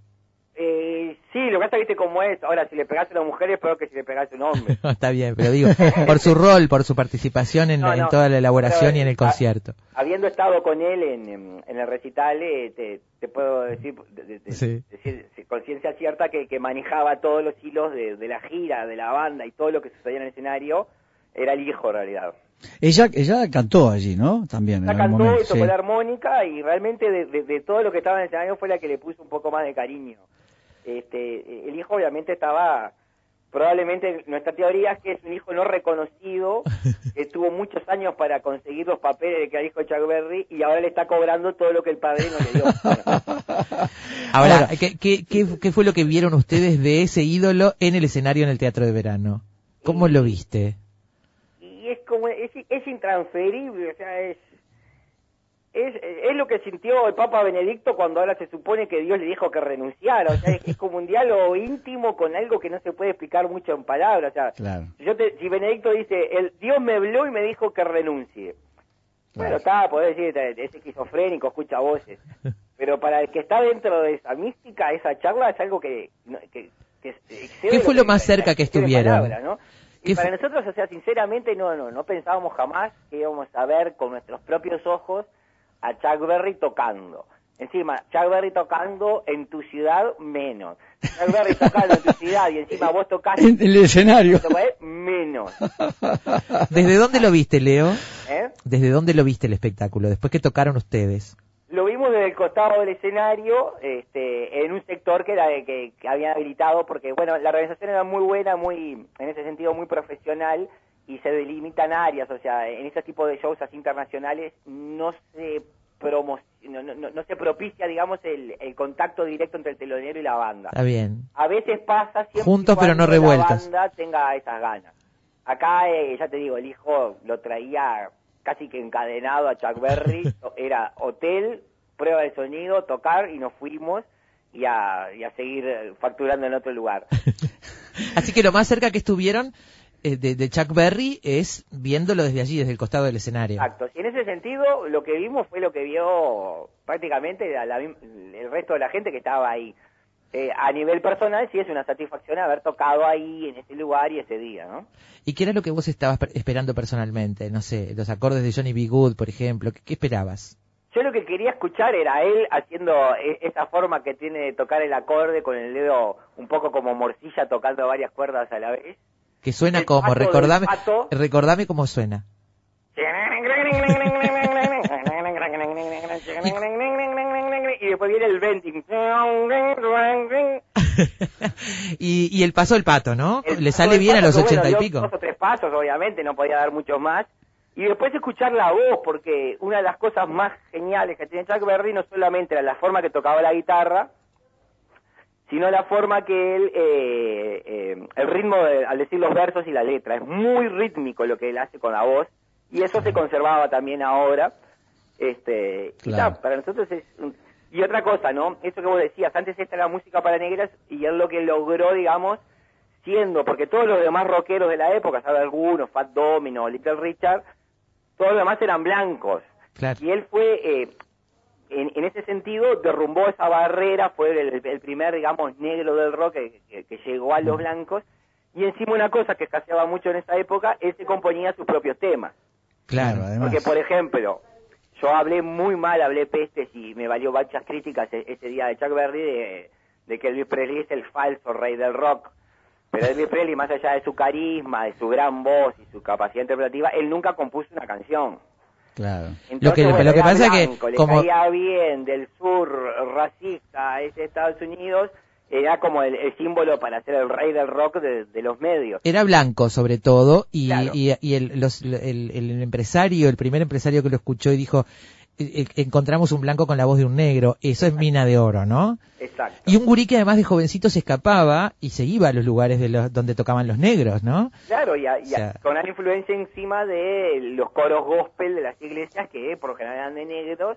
Eh, sí, lo que pasa viste cómo es. Ahora, si le pegas a una mujer es peor que si le pegas a un hombre. (laughs) Está bien, pero digo, por su rol, por su participación en, No, en no, toda la elaboración pero, y en el ah, concierto. Habiendo estado con él en, el recital, eh, te, te puedo decir, de- de- de- Sí. decir sí, con ciencia cierta que, que manejaba todos los hilos de, de la gira, de la banda y todo lo que sucedía en el escenario. Era el hijo en realidad. Ella, ella cantó allí, ¿no? También. La en cantó momento, y tocó sí. la armónica y realmente de, de- de todo lo que estaba en el escenario fue la que le puso un poco más de cariño. Este, el hijo obviamente estaba, probablemente nuestra teoría es que es un hijo no reconocido, (laughs) que tuvo muchos años para conseguir los papeles de que era hijo de Chuck Berry y ahora le está cobrando todo lo que el padre no le dio. (laughs) Ahora, Ahora- ¿qué, qué, qué, qué fue lo que vieron ustedes de ese ídolo en el escenario en el Teatro de Verano? ¿Cómo lo viste? Como, es, es intransferible, o sea, es, es, es lo que sintió el Papa Benedicto cuando ahora se supone que Dios le dijo que renunciara, o sea, es, es como un diálogo íntimo con algo que no se puede explicar mucho en palabras, o sea, Claro. si, yo te- si Benedicto dice, el Dios me habló y me dijo que renuncie, bueno, está, podés decir, es esquizofrénico, escucha voces, (laughs) pero para el que está dentro de esa mística, esa charla es algo que... que, que excede ¿Qué fue lo más que- cerca que estuvieron? ¿no? ¿Qué Y para nosotros, o sea, sinceramente, no, no, no pensábamos jamás que íbamos a ver con nuestros propios ojos a Chuck Berry tocando. Encima, Chuck Berry tocando en tu ciudad, menos. Chuck Berry tocando en tu ciudad y encima vos tocás (laughs) En el escenario. menos. ¿Desde dónde lo viste, Leo? ¿eh? ¿Desde dónde lo viste el espectáculo? Después que tocaron ustedes. Lo vimos desde el costado del escenario, este, en un sector que era de que, que habían habilitado, porque bueno, la organización era muy buena, muy, en ese sentido muy profesional, y se delimitan áreas, o sea, en ese tipo de shows así internacionales no se promo, no, no, no- se propicia, digamos, el, el contacto directo entre el telonero y la banda. Está bien. A veces pasa siempre Juntos, pero no cuando revueltos. La banda tenga esas ganas. Acá, eh, ya te digo, el hijo lo traía casi que encadenado a Chuck Berry. (laughs) Era hotel, prueba de sonido, tocar y nos fuimos y a, y a seguir eh, facturando en otro lugar. (laughs) Así que lo más cerca que estuvieron eh, de, de Chuck Berry es viéndolo desde allí, desde el costado del escenario. Exacto. Y en ese sentido, lo que vimos fue lo que vio prácticamente la- la- el resto de la gente que estaba ahí. Eh, a nivel personal, sí es una satisfacción haber tocado ahí, en ese lugar y ese día, ¿no? ¿Y qué era lo que vos estabas per- esperando personalmente? No sé, los acordes de Johnny B. Good, por ejemplo. ¿Qué, qué esperabas? Yo lo que quería escuchar era él haciendo e- esa forma que tiene de tocar el acorde con el dedo un poco como morcilla tocando varias cuerdas a la vez. Que suena El como, recordame, recordame cómo suena. Y después viene el venting. (laughs) y, y el paso del pato, ¿no? El Le sale bien a los ochenta bueno, y pico. Dos o tres pasos, obviamente, no podía dar muchos más. Y después escuchar la voz, porque una de las cosas más geniales que tiene Chuck Berry no solamente era la forma que tocaba la guitarra, sino la forma que él, eh, eh, el ritmo de- al decir los versos y la letra. Es muy rítmico lo que él hace con la voz, y eso se conservaba también ahora. Este, y Claro. ta, para nosotros es... un- Y otra cosa, ¿no? Eso que vos decías, antes esta era música para negras, y él lo que logró, digamos, siendo, porque todos los demás rockeros de la época, sabe algunos, Fat Domino, Little Richard, todos los demás eran blancos. Claro. Y él fue, eh, en, en ese sentido, derrumbó esa barrera, fue el, el primer, digamos, negro del rock que, que- que llegó a los blancos. Y encima una cosa que escaseaba mucho en esa época, él se componía sus propios temas. Claro. además. Porque, por ejemplo, yo hablé muy mal, hablé pestes y me valió muchas críticas e- ese día de Chuck Berry de, de que Elvis Presley es el falso rey del rock. Pero Elvis Presley, más allá de su carisma, de su gran voz y su capacidad interpretativa, él nunca compuso una canción. Claro. Lo que- lo que pasa es que blanco, le como- caía bien del sur racista es Estados Unidos, era como el, el símbolo para ser el rey del rock de, de los medios. Era blanco sobre todo y, Claro. y, y el, los- el- el empresario, el primer empresario que lo escuchó y dijo, "Eh, eh, encontramos un blanco con la voz de un negro, eso es mina de oro, ¿no? Exacto. Y un gurí que además de jovencito se escapaba y se iba a los lugares de los, donde tocaban los negros, ¿no? Claro, y, a- y a- O sea- con una influencia encima de los coros gospel de las iglesias que por lo general eran de negros,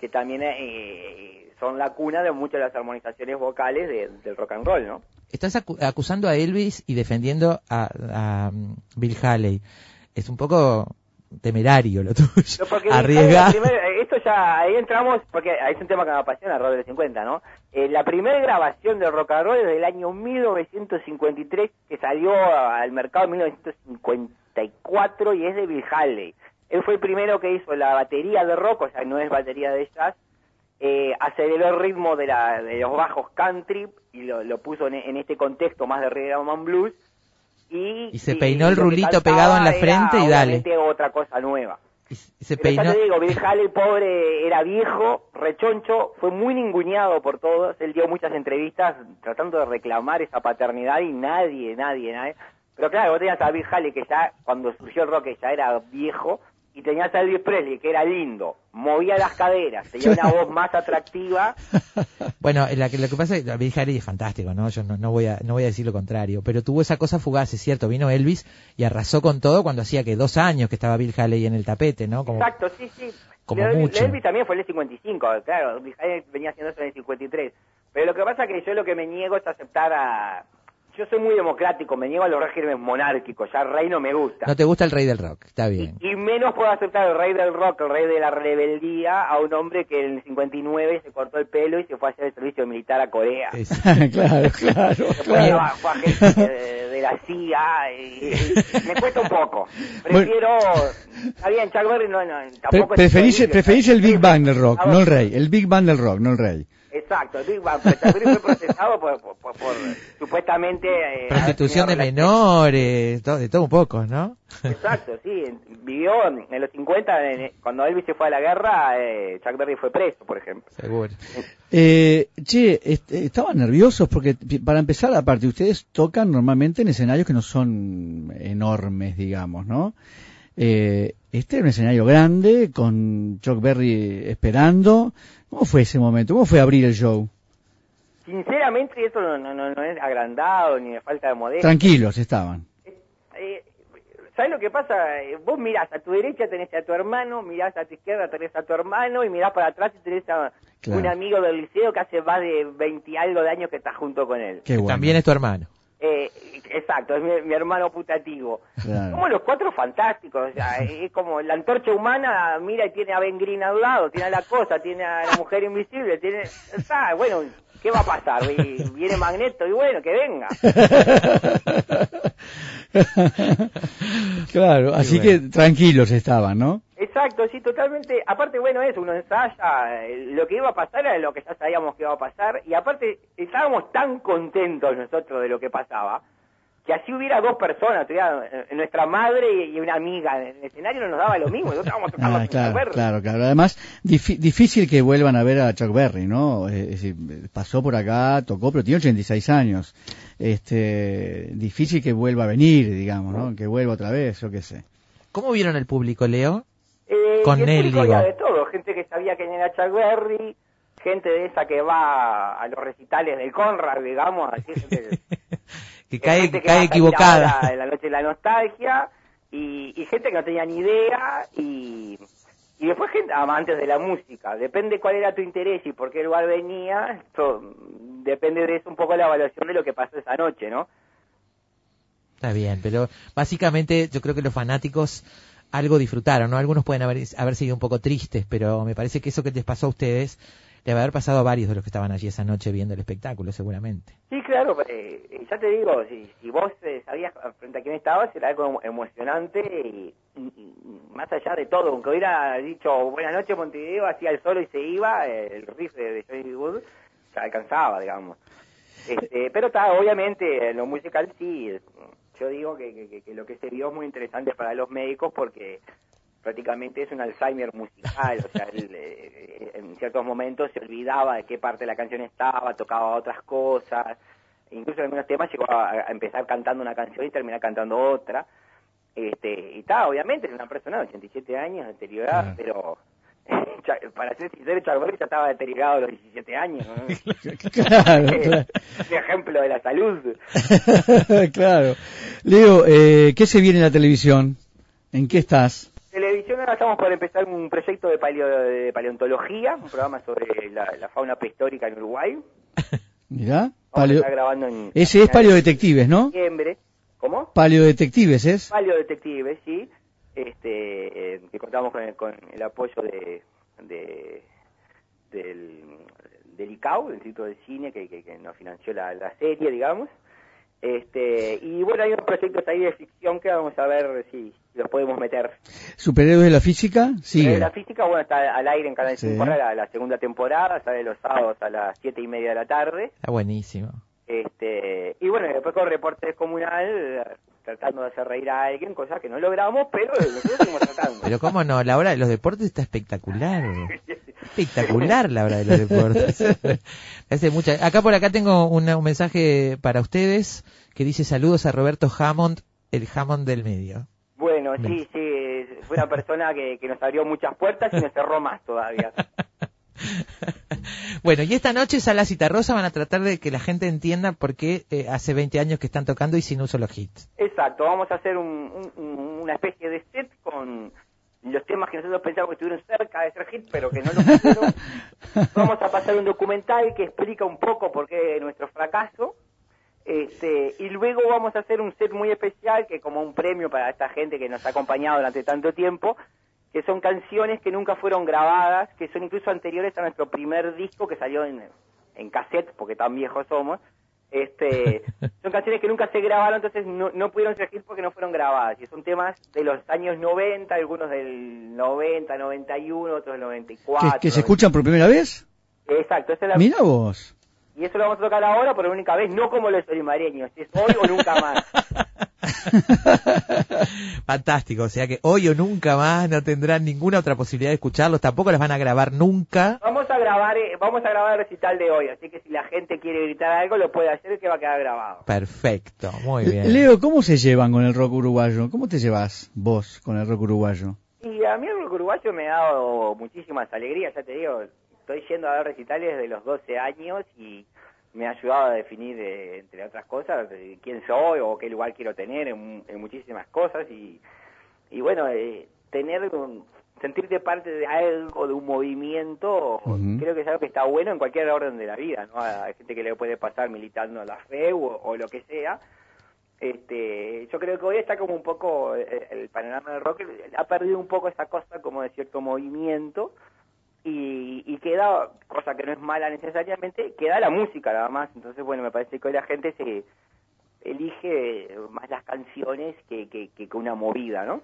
que también eh, son la cuna de muchas de las armonizaciones vocales de- del rock and roll, ¿no? Estás acu- acusando a Elvis y defendiendo a, a, um, Bill Haley. Es un poco temerario lo tuyo. No, la primera- esto ya, ahí entramos, porque es un tema que me apasiona, rock de los 50, ¿no? Eh, la primera grabación de rock and roll es del año 1953, que salió al mercado en 1954 y es de Bill Haley. Él fue el primero que hizo la batería de rock, o sea, no es batería de jazz, eh, aceleró el ritmo de, la, de los bajos country y lo, lo puso en, en este contexto más de rhythm and blues y, Y se y peinó el rulito pegado en la frente y dale. otra cosa nueva. Y se Pero ya peinó. te digo, Bill Haley, pobre, era viejo, rechoncho, fue muy ninguneado por todos. Él dio muchas entrevistas tratando de reclamar esa paternidad y nadie, nadie, nadie. Pero claro, vos tenías a Bill Haley que ya, cuando surgió el rock, ya era viejo, y tenías a Elvis Presley, que era lindo, movía las caderas, tenía una voz más atractiva. (laughs) Bueno, la que- lo que pasa es que Bill Haley es fantástico, ¿no? Yo no, no voy a no voy a decir lo contrario, pero tuvo esa cosa fugaz, es cierto, vino Elvis y arrasó con todo cuando hacía que dos años que estaba Bill Haley en el tapete, ¿no? Como, Exacto, sí, sí. como mucho. Elvis también fue en el 55, claro, Bill Haley venía haciendo eso en el 53. Pero lo que pasa es que yo lo que me niego es aceptar a... Yo soy muy democrático, me niego a los regímenes monárquicos, ya el rey no me gusta. no te gusta el rey del rock, está bien. y menos puedo aceptar el rey del rock, el rey de la rebeldía, a un hombre que en el 59 se cortó el pelo y se fue a hacer el servicio militar a Corea. (laughs) Claro, claro, claro. fue- agente de, de la CIA y, y me cuesta un poco. Prefiero... Está bien, Chuck Berry no, no, Pre- tampoco... es preferís, preferís el Big Bang del rock, no el rey. El Big Bang del rock, no el rey. Exacto, el Big Bang, pero Chuck Berry fue procesado por, por, por- por, supuestamente... eh, Prostitución de menores, todo, de todo un poco, ¿no? Exacto, sí. Vivió en, los 50, en- cuando Elvis se fue a la guerra, eh, Chuck Berry fue preso, por ejemplo. Seguro. (laughs) Eh, che, est- estaban nerviosos porque, para empezar, aparte, ustedes tocan normalmente en escenarios que no son enormes, digamos, ¿no? Eh, este era un escenario grande, con Chuck Berry esperando. ¿Cómo fue ese momento? ¿Cómo fue abrir el show? Sinceramente, eso no, no, no, no es agrandado ni de falta de modestia. Tranquilos estaban. Eh, ¿Sabes lo que pasa? Eh, Vos mirás a tu derecha, tenés a tu hermano, mirás a tu izquierda, tenés a tu hermano, y mirás para atrás y tenés a Claro. un amigo del liceo que hace más de 20 y algo de años que está junto con él. Qué bueno. También es tu hermano. Eh, exacto, es mi, mi hermano putativo. Claro. Como los cuatro fantásticos, o sea, (laughs) es como la antorcha humana, mira y tiene a Ben Green al lado, tiene a la cosa, tiene a la mujer invisible, tiene, está, bueno, ¿qué va a pasar? Viene Magneto y bueno, que venga. (laughs) claro, así bueno. que tranquilos estaban, ¿no? Exacto, sí, totalmente. Aparte, bueno, eso, uno ensaya, eh, lo que iba a pasar era lo que ya sabíamos que iba a pasar, y aparte estábamos tan contentos nosotros de lo que pasaba, que así hubiera dos personas, tuviera, eh, nuestra madre y una amiga en el escenario no nos daba lo mismo, nosotros estábamos (laughs) tocando Ah, claro, Chuck Berry. claro, claro. Además, difícil que vuelvan a ver a Chuck Berry, ¿no? Eh, Es decir, pasó por acá, tocó, pero tiene 86 años. Este, difícil que vuelva a venir, digamos, ¿no? Que vuelva otra vez, yo qué sé. ¿Cómo vieron el público, Leo? Eh, Con y el él, digo. de todo, gente que sabía quién era Chuck Berry, gente de esa que va a los recitales del Conrad, digamos, así, gente que (laughs) cae, gente que cae equivocada. En la noche de la nostalgia, y, y gente que no tenía ni idea, y, y después gente amantes de la música. Depende cuál era tu interés y por qué lugar venía, esto, depende de eso un poco la evaluación de lo que pasó esa noche, ¿no? Está bien, pero básicamente yo creo que los fanáticos algo disfrutaron, ¿no? Algunos pueden haber, haber sido un poco tristes, pero me parece que eso que les pasó a ustedes le va a haber pasado a varios de los que estaban allí esa noche viendo el espectáculo, seguramente. Sí, claro, eh, ya te digo, si, si vos eh, sabías frente a quién estabas, era algo emocionante y, más allá de todo, aunque hubiera dicho buenas noches Montevideo, hacía el solo y se iba, eh, el riff de, de Johnny Wood se alcanzaba, digamos. Este, pero está, obviamente, en lo musical sí, eh, yo digo que, que- que- que lo que se vio es muy interesante para los médicos porque prácticamente es un Alzheimer musical, o sea, él, eh, en ciertos momentos se olvidaba de qué parte de la canción estaba, tocaba otras cosas, incluso en algunos temas llegó a, a empezar cantando una canción y terminar cantando otra, este, y está, obviamente, es una persona de 87 años, deteriorada, pero (laughs) para ser sincero, Chuck Berry ya estaba deteriorado a los 17 años, ¿no? (laughs) (laughs) claro, claro. un ejemplo de la salud. claro. Leo, eh, ¿qué se viene en la televisión? ¿En qué estás? Televisión ahora estamos por empezar un proyecto de, paleo- de paleontología, un programa sobre la, la fauna prehistórica en Uruguay. Mirá, paleo... grabando en Ese es ¿no? diciembre. ¿Cómo? Paleodetectives es. Paleodetectives, sí. Este, eh, que contamos con el, con el apoyo de, de del, del ICAO, del Instituto de Cine, que, que- que nos financió la, la serie, digamos. Este, y bueno, hay unos proyectos ahí de ficción que vamos a ver si los podemos meter. Superhéroes de la física, sigue. Eh, La física, bueno, está al aire en Canal Sí. 5 ahora la, la segunda temporada, sale los sábados a las siete y media de la tarde. Está buenísimo. Este, y bueno, después con reporte comunal, tratando de hacer reír a alguien, cosa que no logramos, pero nosotros seguimos tratando. (laughs) Pero cómo no, la hora de los deportes está espectacular. (laughs) Espectacular la hora de los deportes. (laughs) Hace mucha... Acá por acá tengo una- un mensaje para ustedes que dice saludos a Roberto Hammond, el Hammond del medio. Bueno, sí, sí, fue una persona que, que nos abrió muchas puertas y nos cerró más todavía. (laughs) Bueno, y esta noche Sala Citarrosa van a tratar de que la gente entienda por qué eh, hace 20 años que están tocando y sin un solo hit. Exacto, vamos a hacer un- un- un- una especie de set con los temas que nosotros pensamos que estuvieron cerca de ser hit, pero que no lo fueron. (laughs) vamos a pasar un documental que explica un poco por qué nuestro fracaso. Este, y luego vamos a hacer un set muy especial que como un premio para esta gente que nos ha acompañado durante tanto tiempo, que son canciones que nunca fueron grabadas, que son incluso anteriores a nuestro primer disco que salió en, en cassette, porque tan viejos somos. Este, (laughs) son canciones que nunca se grabaron, entonces no, no pudieron ser hit porque no fueron grabadas. Y son temas de los años 90, algunos del 90, 91, otros del 94. ¿Que, que se escuchan por primera vez? Exacto, esa es la... Mira vos. Y eso lo vamos a tocar ahora por única vez, no como los olimareños, es hoy o nunca más. (laughs) Fantástico, o sea que hoy o nunca más no tendrán ninguna otra posibilidad de escucharlos, tampoco las van a grabar nunca. Vamos a grabar, eh, vamos a grabar el recital de hoy, así que si la gente quiere gritar algo lo puede hacer que va a quedar grabado. Perfecto, muy bien. Leo, ¿cómo se llevan con el rock uruguayo? ¿Cómo te llevas vos con el rock uruguayo? Y a mí el rock uruguayo me ha dado muchísimas alegrías, ya te digo, estoy yendo a dar recitales desde los 12 años y me ha ayudado a definir, eh, entre otras cosas, eh, quién soy o qué lugar quiero tener en, en muchísimas cosas y, y bueno, eh, tener un- sentirte parte de algo, de un movimiento, creo que es algo que está bueno en cualquier orden de la vida, ¿no? Hay gente que le puede pasar militando la fe o, o lo que sea, este, yo creo que hoy está como un poco el, el panorama del rock ha perdido un poco esa cosa como de cierto movimiento y, y queda cosa que no es mala necesariamente queda la música nada más entonces bueno me parece que hoy la gente se elige más las canciones que, que, que una movida no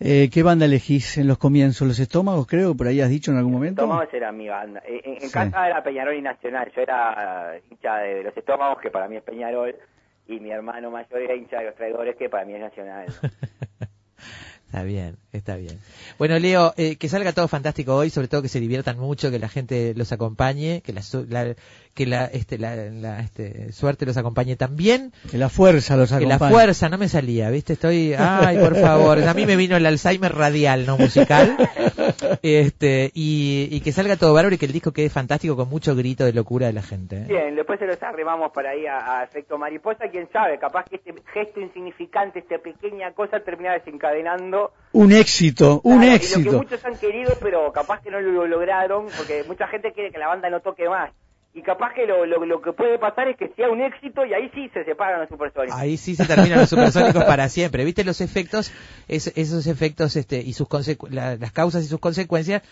Eh, ¿Qué banda elegís en los comienzos? ¿Los estómagos, creo? ¿Por ahí has dicho en algún momento? Estómagos era mi banda. Eh, En, en Sí. casa era Peñarol y Nacional. Yo era hincha de los Estómagos, que para mí es Peñarol, y mi hermano mayor era hincha de los Traidores, que para mí es Nacional. (laughs) Está bien, está bien. Bueno, Leo, eh, que salga todo fantástico hoy, sobre todo que se diviertan mucho, que la gente los acompañe, que la, la- que la, este, la, la, este, suerte los acompañe también, Que la fuerza los que la acompañe. fuerza, no me salía, ¿viste? Estoy, ay, por favor, a mí me vino el Alzheimer radial, no musical, (laughs) (laughs) este, y, y que salga todo bárbaro y que el disco quede fantástico con mucho grito de locura de la gente. ¿eh? Bien, después se los arrimamos para ahí a, a efecto mariposa. Quién sabe, capaz que este gesto insignificante, esta pequeña cosa, termina desencadenando. Un éxito, un Claro, Y lo que éxito. muchos han querido, pero capaz que no lo lograron, porque mucha gente quiere que la banda no toque más. Y capaz que lo, lo, lo que puede pasar es que sea un éxito y ahí sí se separan los supersónicos. Ahí sí se terminan los supersónicos para siempre. ¿Viste los efectos? Es- esos efectos este, y sus la- las causas y sus consecuencias.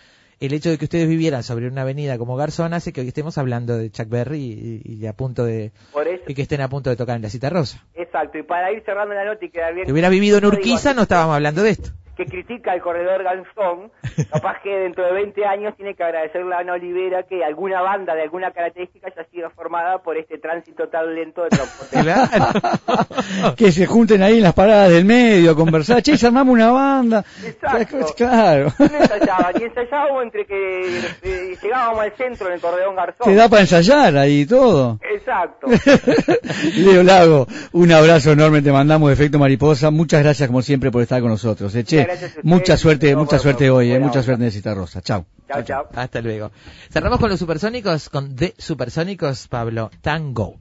El hecho de que ustedes vivieran sobre una avenida como Garzón hace que hoy estemos hablando de Chuck Berry y, y a punto de Por eso, y que estén a punto de tocar en la cita rosa. exacto. Y para ir cerrando la nota y quedar bien. Si hubiera vivido en Urquiza no estábamos hablando de esto. Que critica el corredor Garzón, capaz que dentro de 20 años tiene que agradecerle a Ana Olivera que alguna banda de alguna característica haya sido formada por este tránsito tan lento de transporte. Claro. (laughs) que se junten ahí en las paradas del medio a conversar. Che, si armamos una banda. Exacto. Claro. No ensayaban, y ensayábamos entre que eh, llegábamos al centro en el corredor Garzón. Te da para ensayar ahí todo. Exacto. (laughs) Leo Lago, un abrazo enorme, te mandamos de efecto mariposa. Muchas gracias como siempre por estar con nosotros. eh, che. Gracias a mucha suerte, No, mucha suerte hoy, eh, mucha suerte en Cita Rosa. Chao. Chao, chao. Hasta luego. Cerramos con los supersónicos, con The Supersónicos, Pablo. Tango.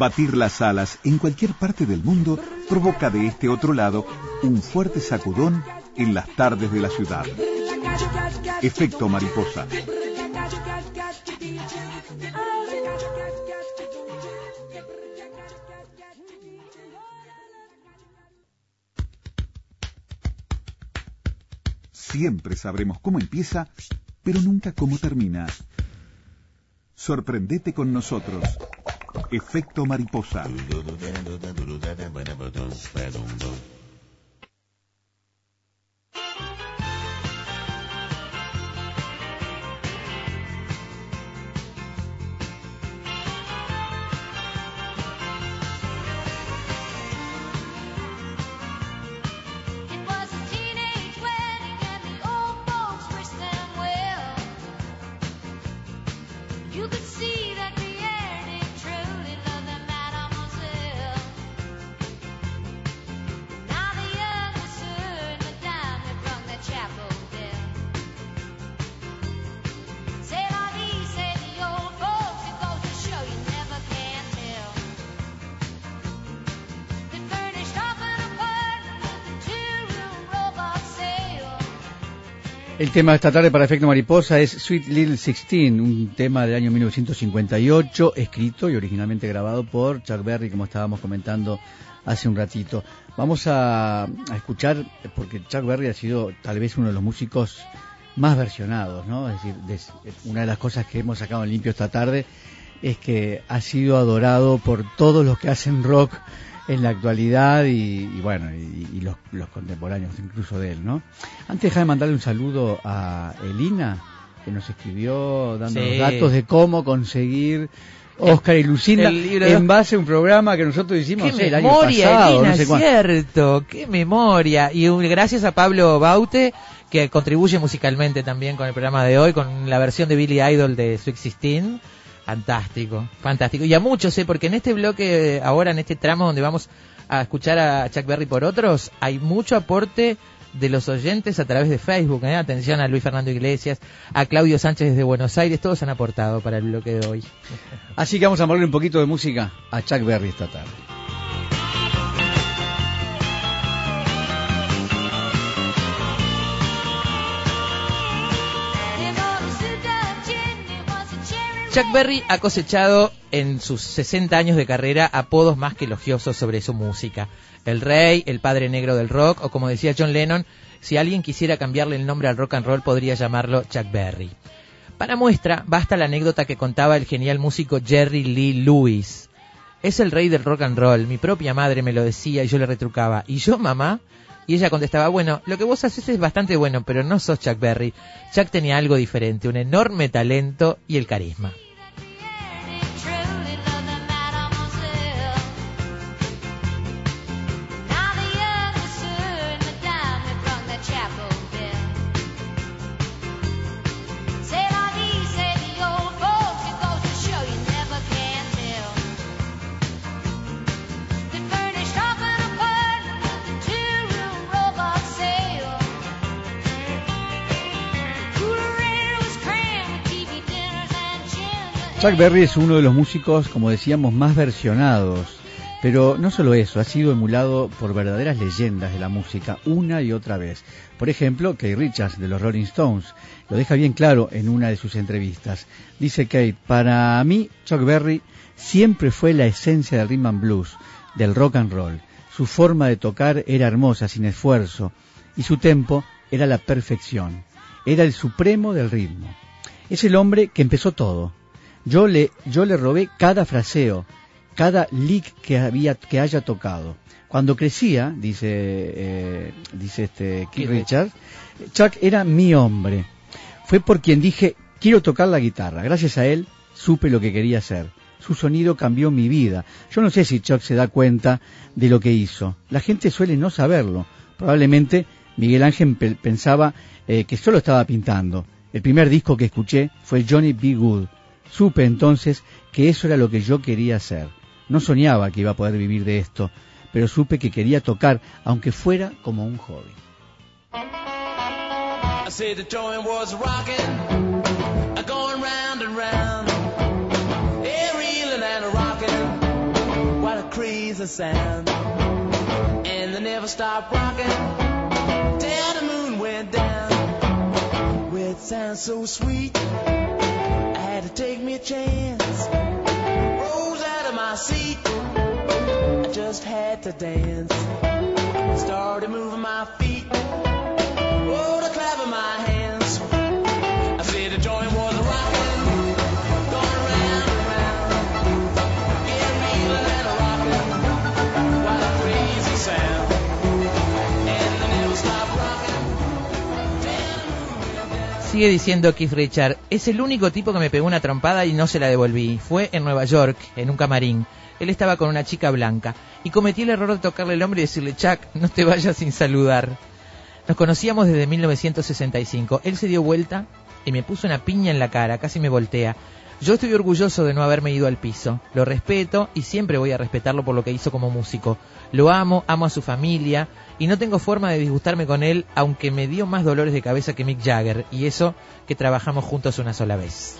Batir las alas en cualquier parte del mundo provoca de este otro lado un fuerte sacudón en las tardes de la ciudad. Efecto mariposa. Siempre sabremos cómo empieza, pero nunca cómo termina. Sorprendete con nosotros. Efecto mariposa. El tema de esta tarde para Efecto Mariposa es Sweet Little Sixteen, un tema del año 1958, escrito y originalmente grabado por Chuck Berry, como estábamos comentando hace un ratito. Vamos a, a escuchar, porque Chuck Berry ha sido tal vez uno de los músicos más versionados, ¿no? Es decir, una de las cosas que hemos sacado en limpio esta tarde es que ha sido adorado por todos los que hacen rock en la actualidad y, y bueno, y, y los, los contemporáneos incluso de él, ¿no? Antes deja de mandarle un saludo a Elina, que nos escribió dando Sí. los datos de cómo conseguir Oscar y Lucinda en base a un programa que nosotros hicimos ¡Qué no sé, el año pasado, Elina, no sé cuándo. cierto! ¡Qué memoria! Y un- gracias a Pablo Baute, que contribuye musicalmente también con el programa de hoy, con la versión de Billy Idol de Sweet Sixteen. Fantástico, fantástico. Y a muchos, ¿eh? porque en este bloque, ahora en este tramo donde vamos a escuchar a Chuck Berry por otros, hay mucho aporte de los oyentes a través de Facebook. ¿eh? Atención a Luis Fernando Iglesias, a Claudio Sánchez desde Buenos Aires, todos han aportado para el bloque de hoy. Así que vamos a ponerle un poquito de música a Chuck Berry esta tarde. Chuck Berry ha cosechado en sus 60 años de carrera apodos más que elogiosos sobre su música. El rey, el padre negro del rock, o como decía John Lennon, si alguien quisiera cambiarle el nombre al rock and roll podría llamarlo Chuck Berry. Para muestra, basta la anécdota que contaba el genial músico Jerry Lee Lewis. Es el rey del rock and roll, mi propia madre me lo decía y yo le retrucaba. ¿Y yo, mamá? Y ella contestaba, bueno, lo que vos haces es bastante bueno, pero no sos Chuck Berry. Chuck tenía algo diferente, un enorme talento y el carisma. Chuck Berry es uno de los músicos, como decíamos, más versionados. Pero no solo eso, ha sido emulado por verdaderas leyendas de la música una y otra vez. Por ejemplo, Kate Richards de los Rolling Stones lo deja bien claro en una de sus entrevistas. Dice Kate, para mí Chuck Berry siempre fue la esencia del rhythm and blues, del rock and roll. Su forma de tocar era hermosa, sin esfuerzo, y su tempo era la perfección. Era el supremo del ritmo. Es el hombre que empezó todo. Yo le, yo le robé cada fraseo, cada lick que había, que haya tocado. Cuando crecía, dice, eh, dice este Keith Richards, Chuck era mi hombre. Fue por quien dije, quiero tocar la guitarra. Gracias a él supe lo que quería hacer. Su sonido cambió mi vida. Yo no sé si Chuck se da cuenta de lo que hizo. La gente suele no saberlo. Probablemente Miguel Ángel pe- pensaba eh, que solo estaba pintando. El primer disco que escuché fue Johnny B. Good. Supe entonces que eso era lo que yo quería hacer. No soñaba que iba a poder vivir de esto, pero supe que quería tocar, aunque fuera como un hobby. And they never rocking the moon went down. It sounds so sweet. I had to take me a chance. Rose out of my seat. I just had to dance. Started moving my feet. Sigue diciendo Keith Richard, es el único tipo que me pegó una trompada y no se la devolví. Fue en Nueva York, en un camarín. Él estaba con una chica blanca y cometí el error de tocarle el hombro y decirle, Chuck, no te vayas sin saludar. Nos conocíamos desde 1965. Él se dio vuelta y me puso una piña en la cara, casi me voltea. Yo estoy orgulloso de no haberme ido al piso. Lo respeto y siempre voy a respetarlo por lo que hizo como músico. Lo amo, amo a su familia y no tengo forma de disgustarme con él, aunque me dio más dolores de cabeza que Mick Jagger. Y eso que trabajamos juntos una sola vez.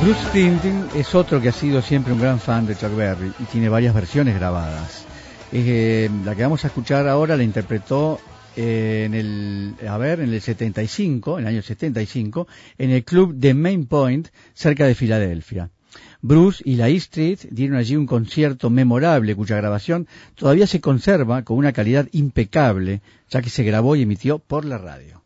Bruce Springsteen es otro que ha sido siempre un gran fan de Chuck Berry y tiene varias versiones grabadas. Eh, la que vamos a escuchar ahora la interpretó eh, en el, a ver, en el 75, en el año 75, en el club de Main Point, cerca de Filadelfia. Bruce y la E Street dieron allí un concierto memorable cuya grabación todavía se conserva con una calidad impecable, ya que se grabó y emitió por la radio.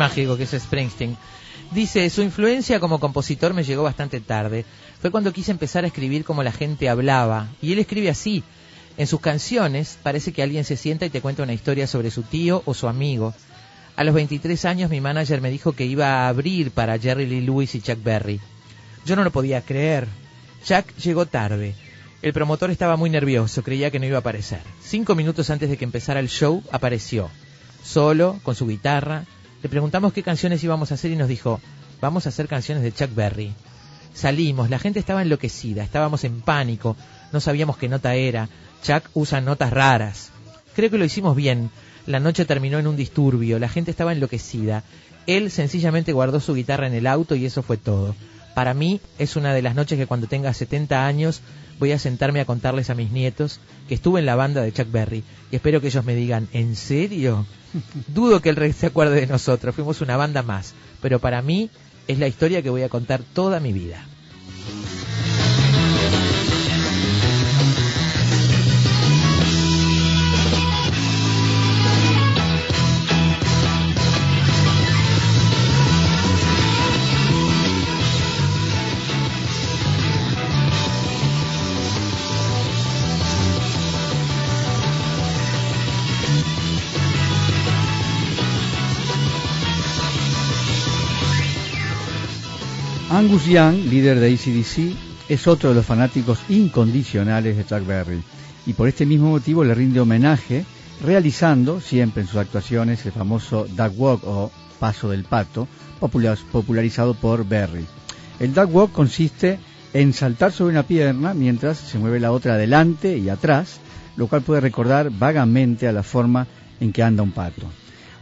Mágico que es Springsteen. Dice, su influencia como compositor me llegó bastante tarde. Fue cuando quise empezar a escribir como la gente hablaba. Y él escribe así. En sus canciones parece que alguien se sienta y te cuenta una historia sobre su tío o su amigo. A los 23 años mi manager me dijo que iba a abrir para Jerry Lee Lewis y Chuck Berry. Yo no lo podía creer. Chuck llegó tarde. El promotor estaba muy nervioso, creía que no iba a aparecer. Cinco minutos antes de que empezara el show, apareció. Solo, con su guitarra. Le preguntamos qué canciones íbamos a hacer y nos dijo, vamos a hacer canciones de Chuck Berry. Salimos, la gente estaba enloquecida, estábamos en pánico, no sabíamos qué nota era. Chuck usa notas raras. Creo que lo hicimos bien. La noche terminó en un disturbio, la gente estaba enloquecida. Él sencillamente guardó su guitarra en el auto y eso fue todo. Para mí es una de las noches que cuando tenga 70 años voy a sentarme a contarles a mis nietos que estuve en la banda de Chuck Berry y espero que ellos me digan, ¿en serio? Dudo que el rey se acuerde de nosotros, fuimos una banda más, pero para mí es la historia que voy a contar toda mi vida. Angus Young, líder de ACDC, es otro de los fanáticos incondicionales de Chuck Berry y por este mismo motivo le rinde homenaje realizando siempre en sus actuaciones el famoso Duck Walk o paso del pato, popula- popularizado por Berry. El duck walk consiste en saltar sobre una pierna mientras se mueve la otra adelante y atrás, lo cual puede recordar vagamente a la forma en que anda un pato.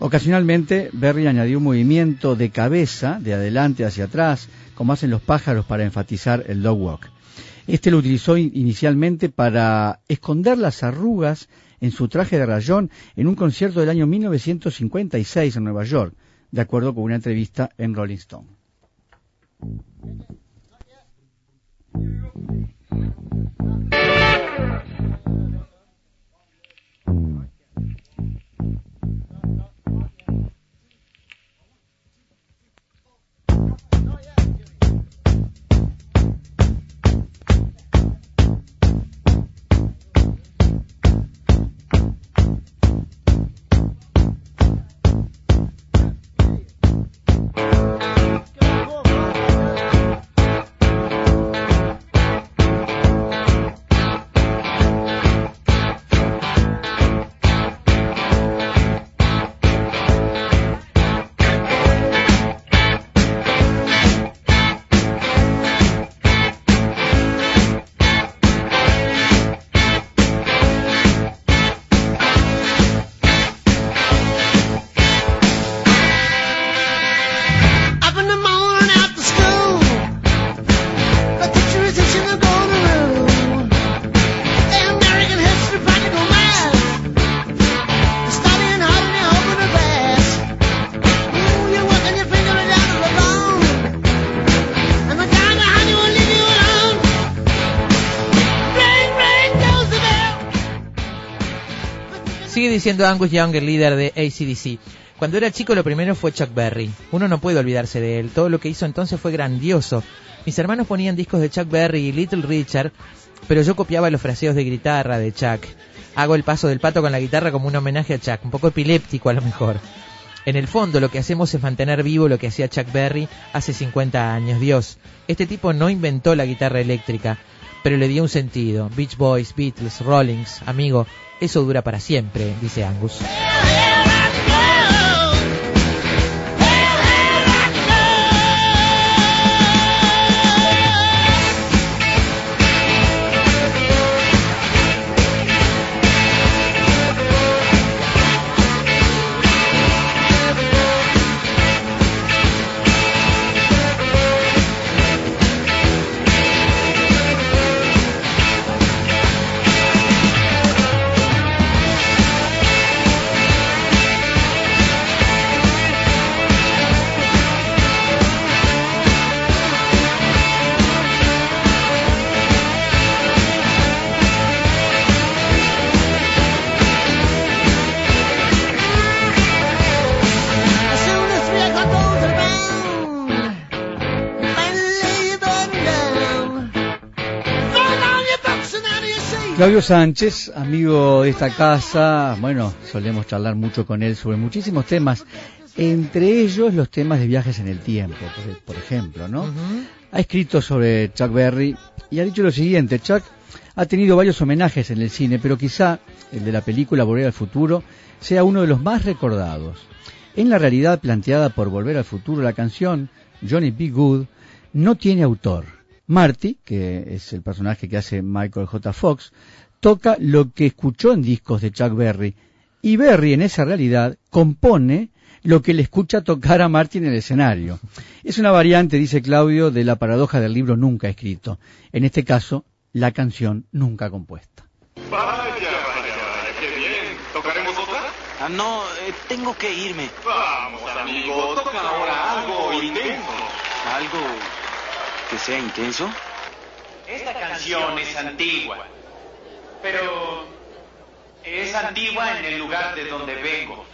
Ocasionalmente, Berry añadió un movimiento de cabeza de adelante hacia atrás, como hacen los pájaros para enfatizar el dog walk. Este lo utilizó in- inicialmente para esconder las arrugas en su traje de rayón en un concierto del año 1956 en Nueva York, de acuerdo con una entrevista en Rolling Stone. Mm-hmm. Diciendo Angus Young, el líder de ACDC. Cuando era chico lo primero fue Chuck Berry. Uno no puede olvidarse de él. Todo lo que hizo entonces fue grandioso. Mis hermanos ponían discos de Chuck Berry y Little Richard, pero yo copiaba los fraseos de guitarra de Chuck. Hago el paso del pato con la guitarra como un homenaje a Chuck, un poco epiléptico a lo mejor. En el fondo lo que hacemos es mantener vivo lo que hacía Chuck Berry hace 50 años. Dios, este tipo no inventó la guitarra eléctrica, pero le dio un sentido. Beach Boys, Beatles, Rollings, amigo, eso dura para siempre, dice Angus. Claudio Sánchez, amigo de esta casa, bueno, solemos charlar mucho con él sobre muchísimos temas, entre ellos los temas de viajes en el tiempo, por, por ejemplo, ¿no? Ha escrito sobre Chuck Berry y ha dicho lo siguiente, Chuck ha tenido varios homenajes en el cine, pero quizá el de la película Volver al Futuro sea uno de los más recordados. En la realidad planteada por Volver al Futuro, la canción Johnny B. Good no tiene autor. Marty, que es el personaje que hace Michael J. Fox, toca lo que escuchó en discos de Chuck Berry y Berry en esa realidad compone lo que le escucha tocar a Marty en el escenario. Es una variante, dice Claudio, de la paradoja del libro nunca escrito. En este caso, la canción nunca compuesta. Vaya, vaya, vaya, qué bien. ¿Tocaremos otra? Ah, no, eh, tengo que irme. Vamos, amigo, toca ahora algo intenso. ¿Algo que sea intenso? Esta canción es antigua, pero es antigua en el lugar de donde vengo.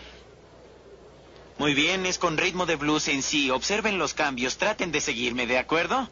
Muy bien, es con ritmo de blues en sí. Observen los cambios, traten de seguirme, ¿de acuerdo?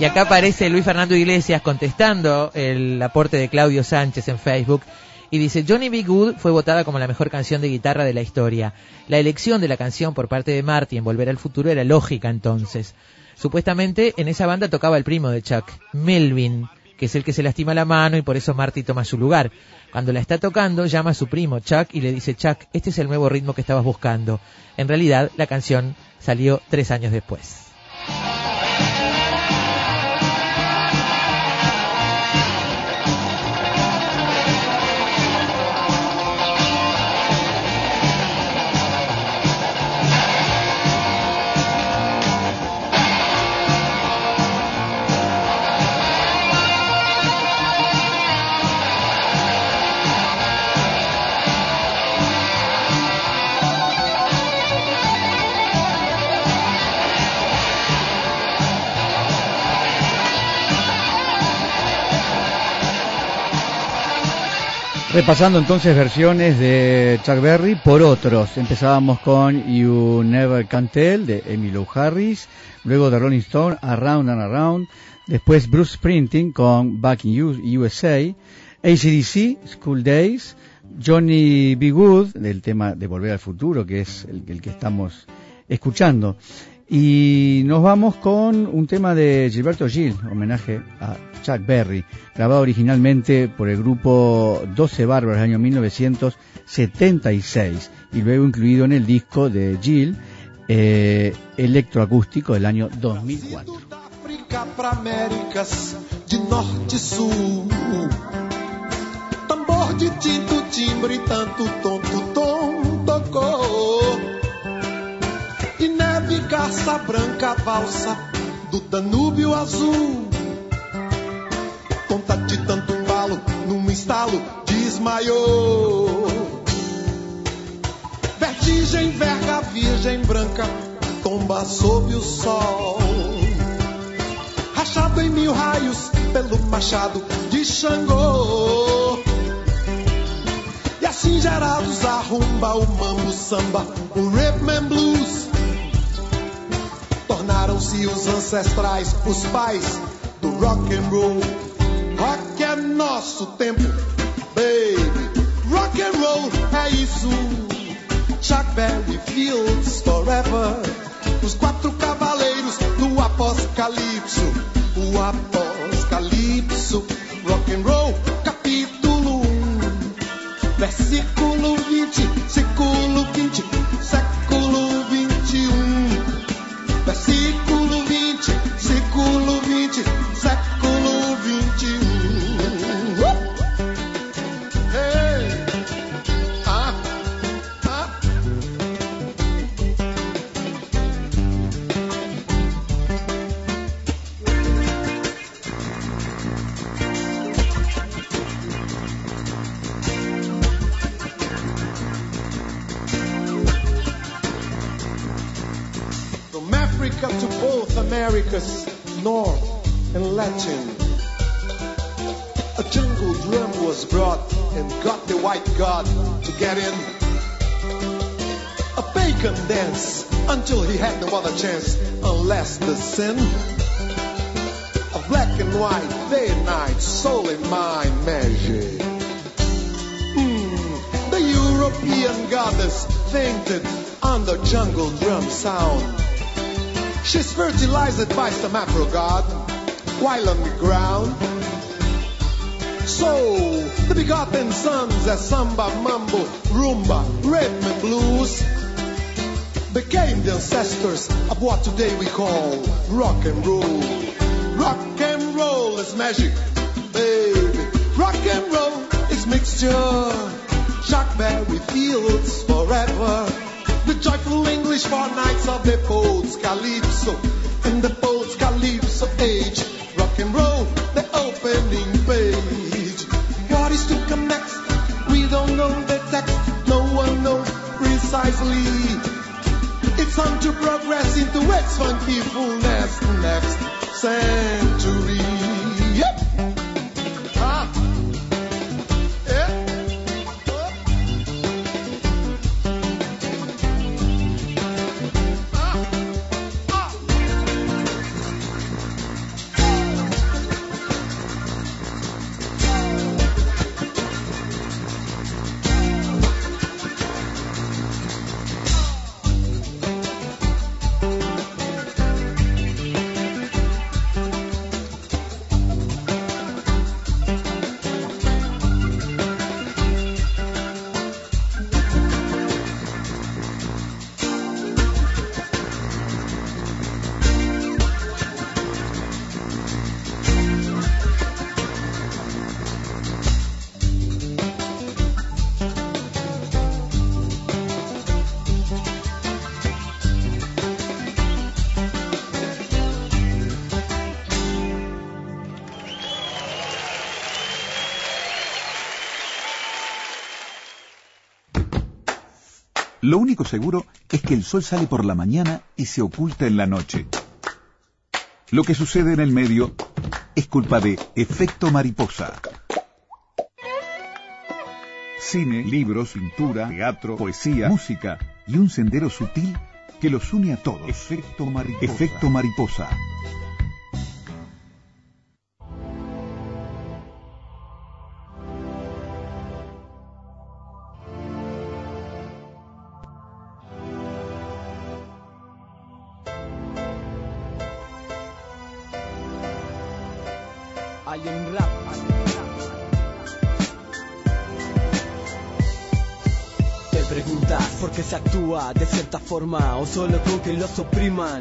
Y acá aparece Luis Fernando Iglesias contestando el aporte de Claudio Sánchez en Facebook y dice, Johnny B. Good fue votada como la mejor canción de guitarra de la historia. La elección de la canción por parte de Marty en Volver al Futuro era lógica entonces. Supuestamente en esa banda tocaba el primo de Chuck, Melvin, que es el que se lastima la mano y por eso Marty toma su lugar. Cuando la está tocando, llama a su primo Chuck y le dice, Chuck, este es el nuevo ritmo que estabas buscando. En realidad, la canción salió tres años después. Repasando entonces versiones de Chuck Berry por otros. Empezábamos con You Never Can Tell de Emmylou Harris, luego de Rolling Stone Around and Around, después Bruce Springsteen con Back in USA, ACDC School Days, Johnny B. Good del tema de Volver al Futuro, que es el que estamos escuchando. Y nos vamos con un tema de Gilberto Gil, homenaje a Chuck Berry, grabado originalmente por el grupo 12 Bárbaros del año 1976 y luego incluido en el disco de Gil, eh, electroacústico del año 2004. África para Américas, de norte e sul. Tambor de tinto, timbre, tanto tonto tom tocou. Garça branca, valsa do Danúbio azul. Tonta de tanto embalo, num estalo, desmaiou. Vertigem, verga, virgem branca, tomba sob o sol rachado em mil raios pelo machado de Xangô. E assim gerados a rumba, o mambo, samba, o rhythm and blues. Tornaram-se os ancestrais, os pais do rock and roll. Rock é nosso tempo, baby. Rock and roll é isso. Chuck Berry Fields Forever. Os quatro cavaleiros do apocalipso. O apocalipso. Rock and roll, capítulo 1. Versículo in. A pagan dance until he had no other chance unless the sin of black and white, day and night, soul and mind magic. Hmm, the European goddess fainted under jungle drum sound. She's fertilized by some Afro god while on the ground. So the begotten sons of samba, mambo, rumba, rhythm and blues became the ancestors of what today we call rock and roll. Rock and roll is magic, baby. Rock and roll is mixture. Chuck Berry Fields forever. The joyful English for nights of the poets calypso and the poets calypso age. Rock and roll, the opening precisely. It's time to progress into its funky fullness next century. Lo único seguro es que el sol sale por la mañana y se oculta en la noche. Lo que sucede en el medio es culpa de efecto mariposa. Cine, libros, pintura, teatro, poesía, música y un sendero sutil que los une a todos. Efecto mariposa. Efecto mariposa. Forma o solo con que los opriman.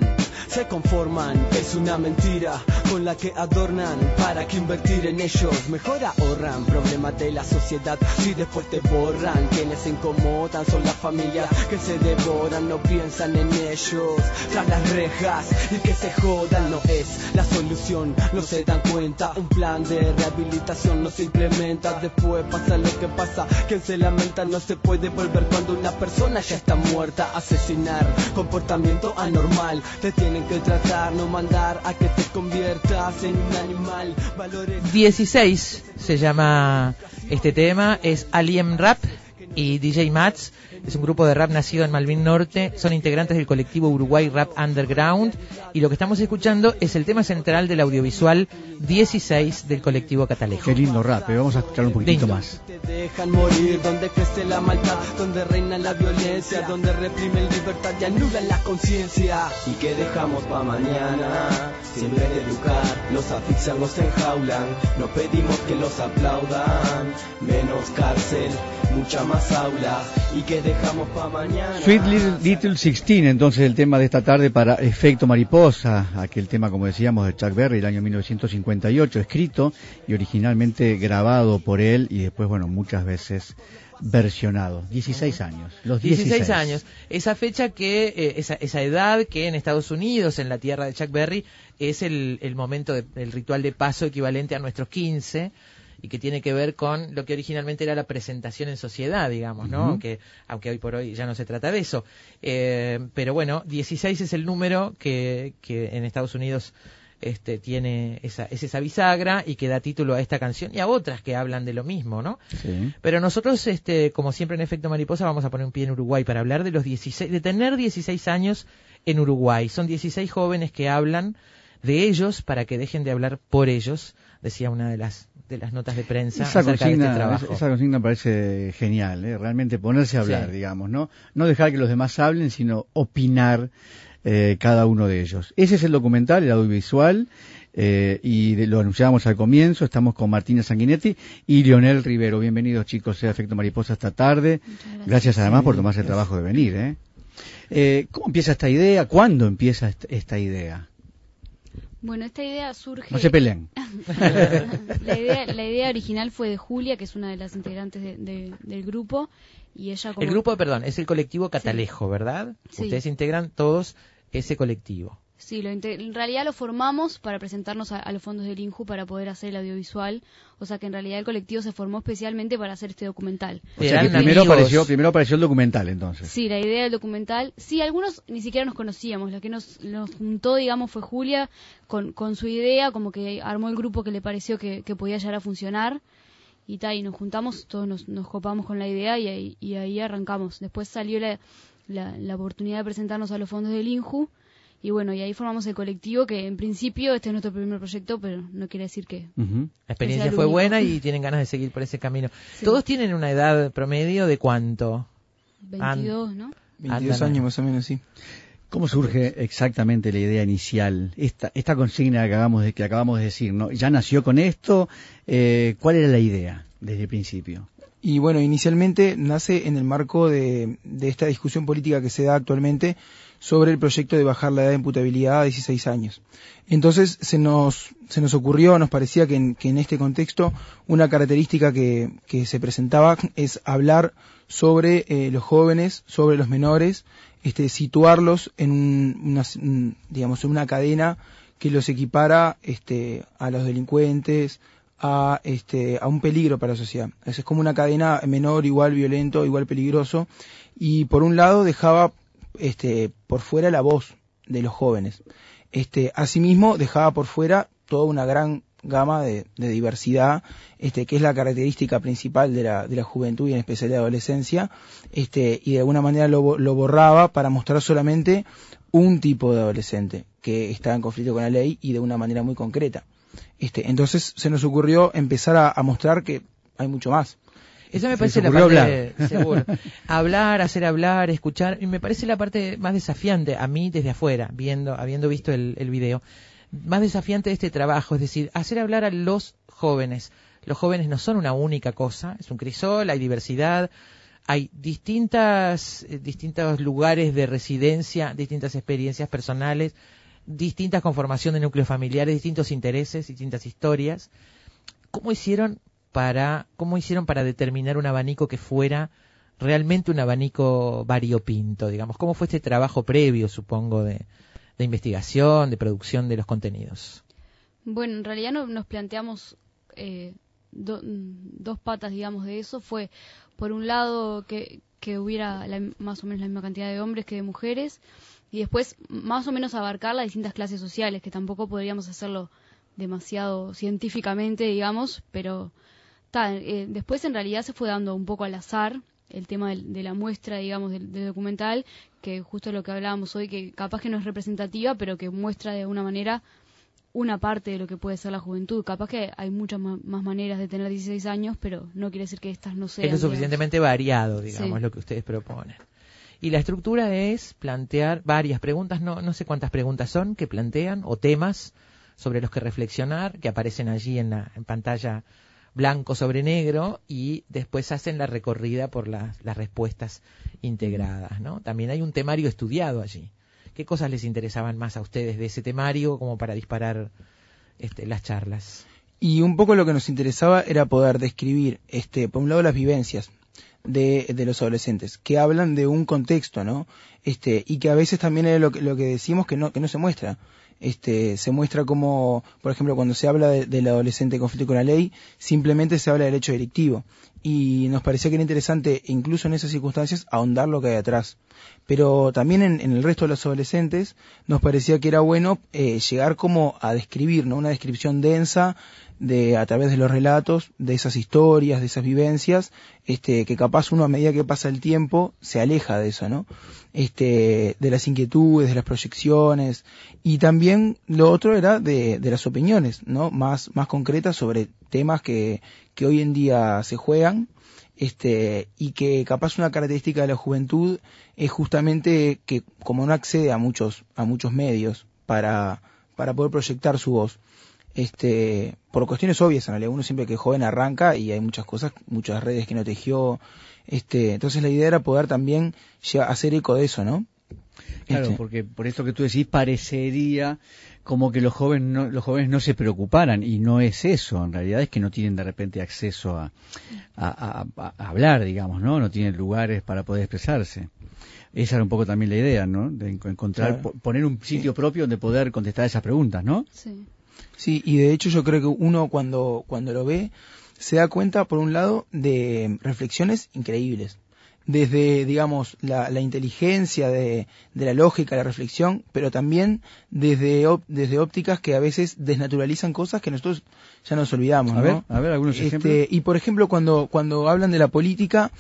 Se conforman, es una mentira con la que adornan para que invertir en ellos. Mejor ahorran problemas de la sociedad si después te borran. Quienes se incomodan son las familias que se devoran, no piensan en ellos. Tras las rejas y que se jodan no es la solución, no se dan cuenta. Un plan de rehabilitación no se implementa. Después pasa lo que pasa, quien se lamenta no se puede volver cuando una persona ya está muerta. Asesinar, comportamiento anormal, te tienen que tratar, no mandar a que te conviertas en un animal. Valores 16 se llama este tema, es Alien Rap y DJ Mats. Es un grupo de rap nacido en Malvin Norte. Son integrantes del colectivo Uruguay Rap Underground. Y lo que estamos escuchando es el tema central del audiovisual 16 del colectivo Catalejo. Qué lindo rap, pero vamos a escuchar un poquitito Lindo. más. te dejan morir, donde crece la maldad, donde reina la violencia, donde reprimen libertad y anulan la conciencia. ¿Y que dejamos pa' mañana? Si en vez de educar, los asfixian, los enjaulan, no pedimos que los aplaudan. Menos cárcel, mucha más aula. ¿Y que dejamos pa' mañana? Sweet Little, Little 16, entonces el tema de esta tarde para Efecto Mariposa, aquel tema, como decíamos, de Chuck Berry, el año 1958, escrito y originalmente grabado por él y después, bueno, muchas veces versionado. 16 años, los 16, 16 años. Esa fecha que, eh, esa, esa edad que en Estados Unidos, en la tierra de Chuck Berry, es el, el momento de- del ritual de paso equivalente a nuestros 15 y que tiene que ver con lo que originalmente era la presentación en sociedad, digamos, ¿no? Ujú. aunque, aunque hoy por hoy ya no se trata de eso. Eh, pero bueno, 16 es el número que, que en Estados Unidos este, tiene esa, es esa bisagra y que da título a esta canción y a otras que hablan de lo mismo, ¿no? Sí. Pero nosotros, este, como siempre en Efecto Mariposa, vamos a poner un pie en Uruguay para hablar de los 16, de tener 16 años en Uruguay. Son 16 jóvenes que hablan de ellos para que dejen de hablar por ellos, decía una de las de las notas de prensa Esa acerca de este consigna, trabajo. esa consigna me parece genial, ¿eh? realmente ponerse a hablar, Sí. digamos, ¿no? No dejar que los demás hablen, sino opinar eh, cada uno de ellos. Ese es el documental, el audiovisual, eh, y de- lo anunciábamos al comienzo, estamos con Martina Sanguinetti y Lionel Rivero. Bienvenidos chicos a Efecto Mariposa esta tarde. Gracias. además por tomarse el trabajo de venir. ¿eh? Eh, ¿Cómo empieza esta idea? ¿Cuándo empieza est- esta idea? Bueno, esta idea surge... No se peleen. (laughs) la, idea, la idea original fue de Julia, que es una de las integrantes de- de- del grupo, y ella como... El grupo, perdón, es el colectivo Catalejo, ¿verdad? Sí. Ustedes integran todos ese colectivo. Sí, lo en realidad lo formamos para presentarnos a, a los fondos del INJU para poder hacer el audiovisual, o sea que en realidad el colectivo se formó especialmente para hacer este documental. O sea que primero apareció, primero apareció el documental entonces. Sí, la idea del documental, sí, algunos ni siquiera nos conocíamos, lo que nos, nos juntó, digamos, fue Julia con, con su idea, como que armó el grupo que le pareció que, que podía llegar a funcionar, y tal, y nos juntamos, todos nos, nos copamos con la idea y, ahí- y ahí arrancamos. Después salió la, la, la oportunidad de presentarnos a los fondos del INJU, y bueno, y ahí formamos el colectivo, que en principio este es nuestro primer proyecto, pero no quiere decir que... La experiencia fue único. buena y (laughs) tienen ganas de seguir por ese camino. Sí. Todos tienen una edad promedio de cuánto? 22, ¿no? 22 Andan- años más o menos, sí. ¿Cómo surge exactamente la idea inicial? Esta, esta consigna que acabamos de, que acabamos de decir, ¿no? ¿Ya nació con esto? Eh, ¿Cuál era la idea desde el principio? Y bueno, inicialmente nace en el marco de, de esta discusión política que se da actualmente sobre el proyecto de bajar la edad de imputabilidad a 16 años. Entonces se nos, se nos ocurrió, nos parecía que en, que en este contexto una característica que, que se presentaba es hablar sobre eh, los jóvenes, sobre los menores, este, situarlos en un- una, un- digamos, en una cadena que los equipara este, a los delincuentes, a, este, a un peligro para la sociedad. Es como una cadena menor, igual violento, igual peligroso. Y por un lado dejaba este, por fuera la voz de los jóvenes. Este, asimismo dejaba por fuera toda una gran gama de, diversidad, este, que es la característica principal de la, de la juventud y en especial de la adolescencia, este, y de alguna manera lo, lo borraba para mostrar solamente un tipo de adolescente que está en conflicto con la ley y de una manera muy concreta. Este, entonces se nos ocurrió empezar a mostrar que hay mucho más. Esa me parece la parte hablar. seguro. (laughs) hablar, hacer hablar, escuchar, y me parece la parte más desafiante a mí desde afuera, viendo, habiendo visto el, el video, más desafiante de este trabajo, es decir, hacer hablar a los jóvenes. Los jóvenes no son una única cosa, es un crisol, hay diversidad, hay distintas, eh, distintos lugares de residencia, distintas experiencias personales, distintas conformación de núcleos familiares, distintos intereses, distintas historias. ¿Cómo hicieron para, cómo hicieron para determinar un abanico que fuera realmente un abanico variopinto, digamos? ¿Cómo fue este trabajo previo, supongo, de, investigación, de producción de los contenidos? Bueno, en realidad no- nos planteamos eh, do- dos patas, digamos, de eso. Fue, por un lado, que, que hubiera la- más o menos la misma cantidad de hombres que de mujeres, y después, más o menos, abarcar las distintas clases sociales, que tampoco podríamos hacerlo demasiado científicamente, digamos, pero ta, eh, después en realidad se fue dando un poco al azar el tema de, la muestra, digamos, del, del documental, que justo lo que hablábamos hoy, que capaz que no es representativa, pero que muestra de alguna manera una parte de lo que puede ser la juventud. Capaz que hay muchas ma- más maneras de tener 16 años, pero no quiere decir que estas no sean. es lo digamos. suficientemente variado, digamos, Sí. lo que ustedes proponen. Y la estructura es plantear varias preguntas, no, no sé cuántas preguntas son que plantean, o temas sobre los que reflexionar, que aparecen allí en la en pantalla blanco sobre negro, y después hacen la recorrida por las, las respuestas integradas, ¿no? También hay un temario estudiado allí. ¿Qué cosas les interesaban más a ustedes de ese temario como para disparar este, las charlas? Y un poco lo que nos interesaba era poder describir, este, por un lado, las vivencias de, de los adolescentes, que hablan de un contexto, ¿no? Este, y que a veces también es lo que, lo que decimos que no, que no se muestra. Este, se muestra como, por ejemplo, cuando se habla de- del adolescente en conflicto con la ley, simplemente se habla del hecho delictivo. Y nos parecía que era interesante, incluso en esas circunstancias, ahondar lo que hay atrás. Pero también en, en el resto de los adolescentes nos parecía que era bueno eh, llegar como a describir, ¿no? Una descripción densa de a través de los relatos, de esas historias, de esas vivencias, este, que capaz uno a medida que pasa el tiempo se aleja de eso, ¿no? Este, de las inquietudes, de las proyecciones, y también lo otro era de, de las opiniones, ¿no? Más, más concretas sobre temas que, que hoy en día se juegan, este, y que capaz una característica de la juventud es justamente que como no accede a muchos, a muchos medios para, para poder proyectar su voz, este, por cuestiones obvias en realidad, uno siempre que es joven arranca y hay muchas cosas, muchas redes que no tejió, este, entonces la idea era poder también hacer eco de eso, ¿no? Claro, Este. porque por esto que tú decís parecería como que los jóvenes no, los jóvenes no se preocuparan y no es eso, en realidad es que no tienen de repente acceso a, a, a- a hablar, digamos, ¿no? No tienen lugares para poder expresarse. Esa era un poco también la idea, ¿no? De enco- encontrar, Claro. poner un sitio propio donde poder contestar esas preguntas, ¿no? Sí. Sí, y de hecho yo creo que uno cuando, cuando lo ve se da cuenta, por un lado, de reflexiones increíbles. Desde, digamos, la, la inteligencia de, de la lógica, la reflexión, pero también desde, desde ópticas que a veces desnaturalizan cosas que nosotros ya nos olvidamos, A ¿no? ver, a ver, algunos Este, ejemplos. Y por ejemplo, cuando, cuando hablan de la política,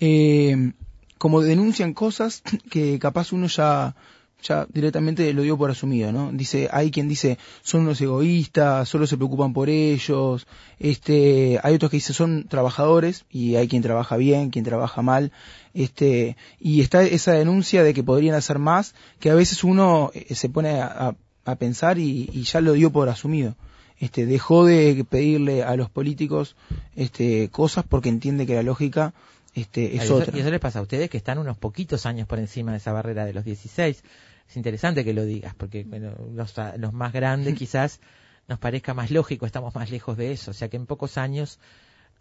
eh, como denuncian cosas que capaz uno ya, ya directamente lo dio por asumido, ¿no? Dice, hay quien dice, son unos egoístas, solo se preocupan por ellos, este, hay otros que dicen son trabajadores, y hay quien trabaja bien, quien trabaja mal, este, y está esa denuncia de que podrían hacer más, que a veces uno eh, se pone a, a- a pensar y, y ya lo dio por asumido. Este, dejó de pedirle a los políticos este, cosas porque entiende que la lógica este, es y, eso, otra. y eso les pasa a ustedes que están unos poquitos años por encima de esa barrera de los 16. Es interesante que lo digas, porque bueno, los, los más grandes (laughs) quizás nos parezca más lógico, estamos más lejos de eso. O sea que en pocos años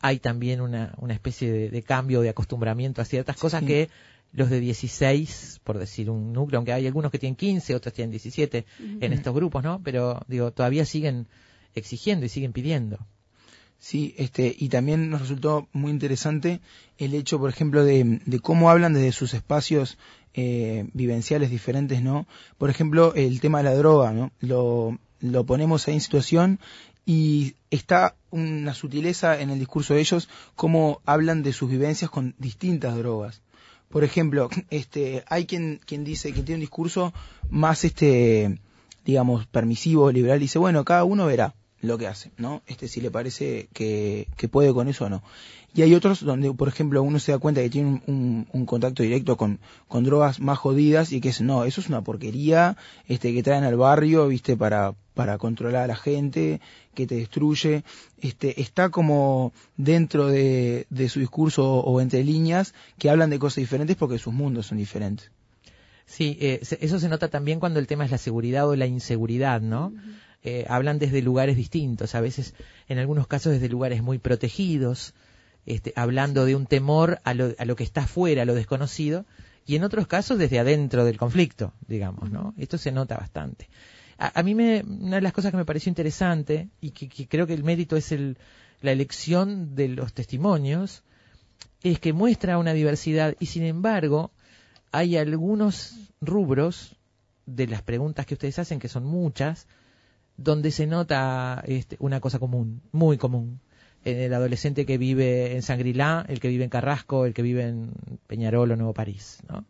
hay también una, una especie de, de cambio, de acostumbramiento a ciertas cosas que los de 16, por decir un núcleo, aunque hay algunos que tienen 15, otros tienen 17 en estos grupos, ¿no? Pero digo, todavía siguen exigiendo y siguen pidiendo. Sí, este, y también nos resultó muy interesante el hecho, por ejemplo, de, de cómo hablan desde sus espacios eh, vivenciales diferentes, ¿no? Por ejemplo, el tema de la droga, ¿no? Lo, lo ponemos ahí en situación y está una sutileza en el discurso de ellos, cómo hablan de sus vivencias con distintas drogas. Por ejemplo, (laughs) este, hay quien, quien dice, quien tiene un discurso más, este, digamos, permisivo, liberal, dice, bueno, cada uno verá lo que hace, ¿no? Este, si le parece que, que puede con eso o no. Y hay otros donde, por ejemplo, uno se da cuenta que tiene un, un- un contacto directo con, con drogas más jodidas y que es, no, eso es una porquería, este, que traen al barrio, viste, para, para controlar a la gente, que te destruye, este, está como dentro de, de su discurso o entre líneas que hablan de cosas diferentes porque sus mundos son diferentes. Sí, eh, se- eso se nota también cuando el tema es la seguridad o la inseguridad, ¿no? Eh, hablan desde lugares distintos, a veces, en algunos casos, desde lugares muy protegidos, este, hablando de un temor a lo, a lo que está afuera, a lo desconocido, y en otros casos desde adentro del conflicto, digamos, ¿no? Esto se nota bastante. A, a mí me, una de las cosas que me pareció interesante, y que, que creo que el mérito es el, la elección de los testimonios, es que muestra una diversidad, y sin embargo, hay algunos rubros de las preguntas que ustedes hacen, que son muchas, donde se nota este, una cosa común, muy común. En el adolescente que vive en Sangrilá, el que vive en Carrasco, el que vive en Peñarol o Nuevo París, ¿no?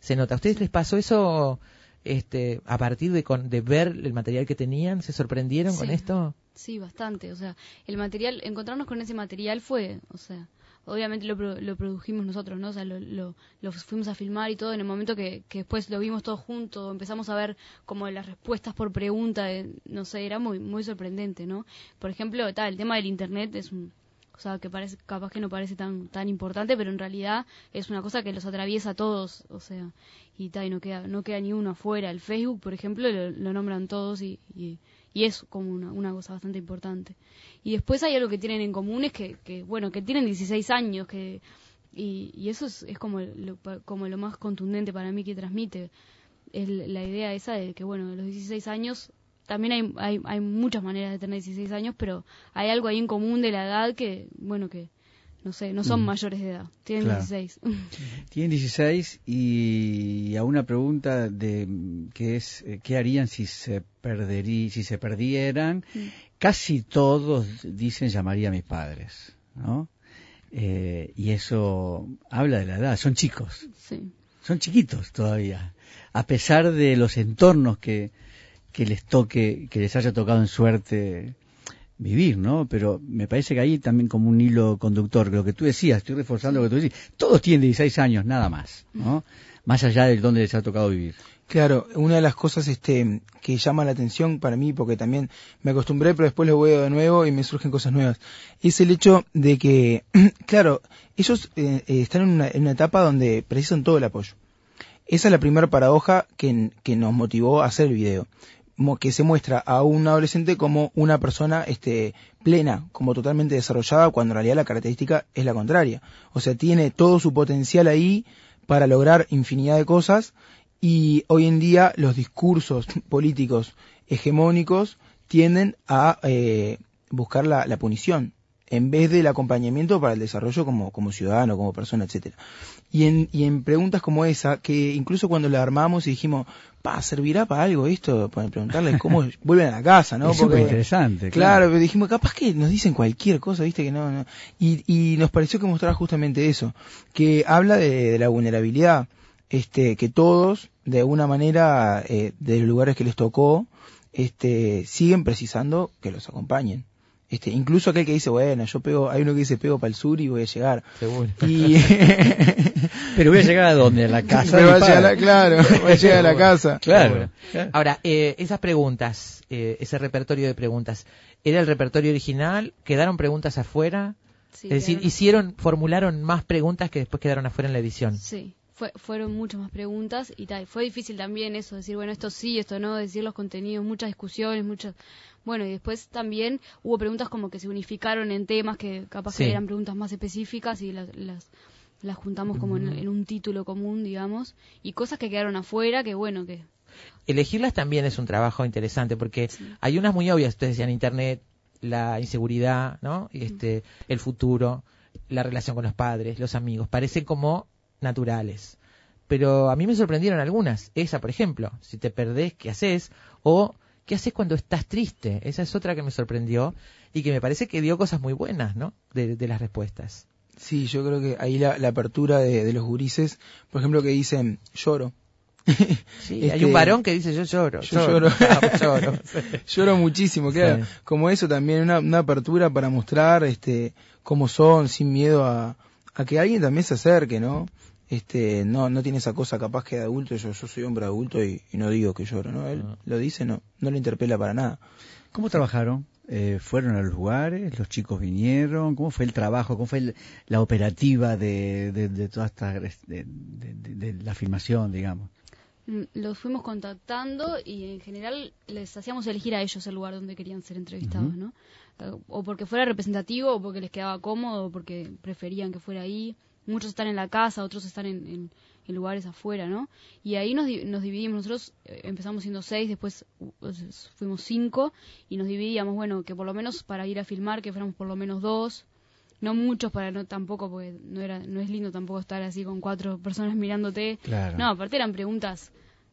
Se nota. ¿A ustedes les pasó eso este, a partir de, con- de ver el material que tenían? ¿Se sorprendieron con esto? Sí, bastante. O sea, el material, encontrarnos con ese material fue, o sea, obviamente lo, lo produjimos nosotros, ¿no? O sea, lo, lo, lo fuimos a filmar y todo. En el momento que, que después lo vimos todos juntos, empezamos a ver como las respuestas por pregunta, eh, no sé, era muy muy sorprendente, ¿no? Por ejemplo, el tema del internet es un. O sea, que parece, capaz que no parece tan tan importante, pero en realidad es una cosa que los atraviesa a todos, o sea, y tal, y no queda, no queda ni uno afuera. El Facebook, por ejemplo, lo, lo nombran todos y, y, y es como una, una cosa bastante importante. Y después hay algo que tienen en común, es que, que bueno, que tienen 16 años, que y, eso es, es como, lo, como lo más contundente para mí que transmite. El- la idea esa de que, bueno, de los 16 años, también hay, hay, hay muchas maneras de tener 16 años, pero hay algo ahí en común de la edad que, bueno, que, no sé, no son Mm. mayores de edad, tienen Claro. 16. (laughs) Tienen 16 y a una pregunta de que es eh, qué harían si se perderí, si se perdieran. Casi todos dicen llamaría a mis padres, ¿no? Eh, y eso habla de la edad. Son chicos, Sí. son chiquitos todavía, a pesar de los entornos que que les toque, que les haya tocado en suerte vivir, ¿no? Pero me parece que ahí también como un hilo conductor, lo que tú decías, estoy reforzando lo que tú decís, todos tienen 16 años, nada más, ¿no? Más allá de donde les ha tocado vivir. Claro, una de las cosas este, que llama la atención para mí, porque también me acostumbré, pero después lo veo de nuevo y me surgen cosas nuevas, es el hecho de que, (clears throat) claro, ellos eh, eh, están en una, en una etapa donde precisan todo el apoyo. Esa es la primera paradoja que, que nos motivó a hacer el video. Que se muestra a un adolescente como una persona este, plena, como totalmente desarrollada, cuando en realidad la característica es la contraria. O sea, tiene todo su potencial ahí para lograr infinidad de cosas y hoy en día los discursos (laughs) políticos hegemónicos tienden a eh, buscar la, la punición en vez del acompañamiento para el desarrollo como, como ciudadano, como persona, etcétera. Y en, y en preguntas como esa, que incluso cuando la armamos y dijimos, pa, ¿servirá para algo esto? Para preguntarles cómo (laughs) vuelven a la casa, ¿no? Es súper interesante, Claro, claro. pero dijimos, capaz que nos dicen cualquier cosa, viste que no, no. Y, y nos pareció que mostraba justamente eso, que habla de, de la vulnerabilidad, este, que todos, de alguna manera, eh, de los lugares que les tocó, este, siguen precisando que los acompañen. Este, incluso aquel que dice, bueno, yo pego, hay uno que dice pego para el sur y voy a llegar. Seguro. Y... (laughs) Pero voy a llegar a dónde, a la casa. Pero mi a llegar a claro, va a llegar a la casa. (laughs) Claro. Ahora, eh, esas preguntas, eh, ese repertorio de preguntas, ¿era el repertorio original? ¿Quedaron preguntas afuera? Sí, es decir, quedaron- hicieron, formularon más preguntas que después quedaron afuera en la edición. Sí, fue, fueron muchas más preguntas y tal. Fue difícil también eso, decir, bueno, esto sí, esto no, decir los contenidos, muchas discusiones, muchas... Bueno, y después también hubo preguntas como que se unificaron en temas que capaz Sí. que eran preguntas más específicas y las, las, las juntamos como en, en un título común, digamos, y cosas que quedaron afuera que, bueno, que... Elegirlas también es un trabajo interesante porque hay unas muy obvias, ustedes decían internet, la inseguridad, ¿no? Este, el futuro, la relación con los padres, los amigos, parecen como naturales. Pero a mí me sorprendieron algunas. Esa, por ejemplo, si te perdés, ¿qué haces? O ¿qué haces cuando estás triste? Esa es otra que me sorprendió y que me parece que dio cosas muy buenas, ¿no? De, de las respuestas. Sí, yo creo que ahí la, la apertura de, de los gurises, por ejemplo, que dicen lloro. Sí, hay Este, un varón que dice yo lloro. Yo lloro. Ah, lloro. (laughs) Lloro muchísimo, claro. Sí. Como eso también, una, una apertura para mostrar este cómo son, sin miedo a, a que alguien también se acerque, ¿no? Este, no, no tiene esa cosa capaz que de adulto, yo, yo soy hombre adulto y, y no digo que lloro, ¿no? Él lo dice, no, no le interpela para nada. ¿Cómo trabajaron? Eh, ¿Fueron a los lugares? ¿Los chicos vinieron? ¿Cómo fue el trabajo? ¿Cómo fue el- la operativa de, de, de toda esta de, de- de- de la filmación, digamos? Mm, Los fuimos contactando y en general les hacíamos elegir a ellos el lugar donde querían ser entrevistados. ¿no? Eh, O porque fuera representativo, o porque les quedaba cómodo, o porque preferían que fuera ahí. Muchos están en la casa, otros están en, en- en lugares afuera, ¿no? Y ahí nos, nos dividimos. Nosotros eh, empezamos siendo seis, después fuimos cinco y nos dividíamos, bueno, que por lo menos para ir a filmar, que fuéramos por lo menos dos. No muchos para no tampoco, porque no era no es lindo tampoco estar así con cuatro personas mirándote. Claro. No, aparte eran preguntas,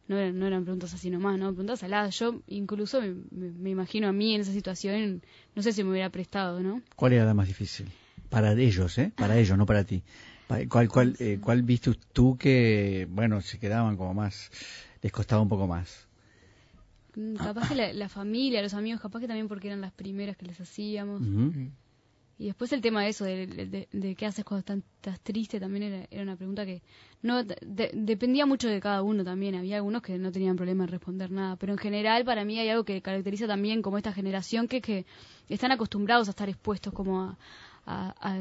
no eran, no eran preguntas así nomás, ¿no? Preguntas aladas. Yo incluso me, me- me imagino a mí en esa situación, no sé si me hubiera prestado, ¿no? ¿Cuál era la más difícil? Para ellos, ¿eh? Para (laughs) ellos, no para ti. ¿Cuál, cuál, eh, cuál viste tú que, bueno, se quedaban como más, les costaba un poco más? Mm, Capaz que la, la familia, los amigos, capaz que también porque eran las primeras que les hacíamos. Y después el tema de eso, de, de- de qué haces cuando están- estás triste, también era, era una pregunta que no de- de- dependía mucho de cada uno también. Había algunos que no tenían problema en responder nada. Pero en general, para mí hay algo que caracteriza también como esta generación, que es que están acostumbrados a estar expuestos como a, a-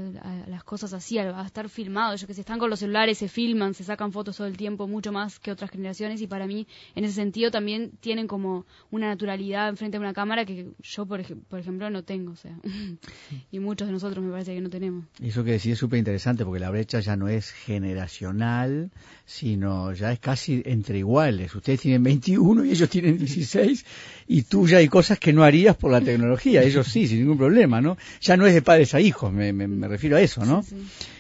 las cosas así, a, estar filmados. Yo que sé, están con los celulares, se filman, se sacan fotos todo el tiempo, mucho más que otras generaciones. Y para mí, en ese sentido, también tienen como una naturalidad enfrente de una cámara que yo, por, ej- por ejemplo, no tengo. O sea, (laughs) y muchos de nosotros me parece que no tenemos. Eso que decís es súper interesante porque la brecha ya no es generacional, sino ya es casi entre iguales. Ustedes tienen 21 y ellos tienen 16 y tú ya hay cosas que no harías por la tecnología. Ellos sí, sin ningún problema, ¿no? Ya no es de padres a hijos, me, me- me refiero a eso, ¿no?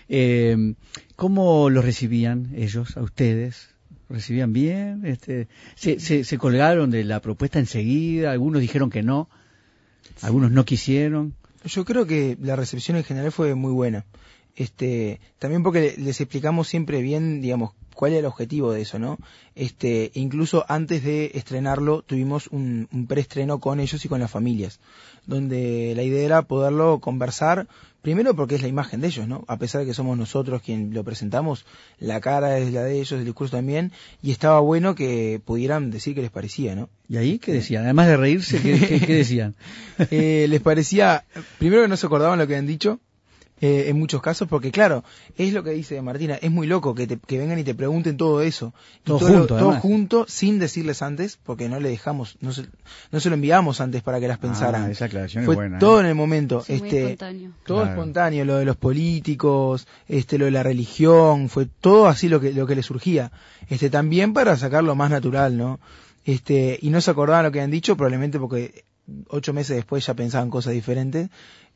Eh, ¿Cómo los recibían ellos a ustedes? ¿Recibían bien? Este, se, se, se colgaron de la propuesta enseguida? Algunos dijeron que no, algunos no quisieron. Yo creo que la recepción en general fue muy buena. Este, también porque les explicamos siempre bien, digamos, cuál era el objetivo de eso, ¿no? Este, incluso antes de estrenarlo tuvimos un, un preestreno con ellos y con las familias, donde la idea era poderlo conversar, primero porque es la imagen de ellos, ¿no? A pesar de que somos nosotros quien lo presentamos, la cara es la de ellos, el discurso también, y estaba bueno que pudieran decir qué les parecía, ¿no? ¿Y ahí qué decían? Además de reírse, ¿qué, qué- qué (laughs) decían? Eh, les parecía, primero que no se acordaban lo que habían dicho, eh, en muchos casos, porque claro, es lo que dice Martina, es muy loco que, te- que vengan y te pregunten todo eso. Y Todo lo- junto, todo además. junto, sin decirles antes, porque no le dejamos, no se, no se lo enviamos antes para que las pensaran. Ah, esa aclaración es Fue buena, ¿eh? todo en el momento. Sí, muy este, espontáneo. todo Claro. espontáneo, lo de los políticos, este, lo de la religión, fue todo así lo que, lo que le surgía. Este, también para sacarlo más natural, ¿no? Este, y no se acordaban lo que habían dicho, probablemente porque ocho meses después ya pensaban cosas diferentes.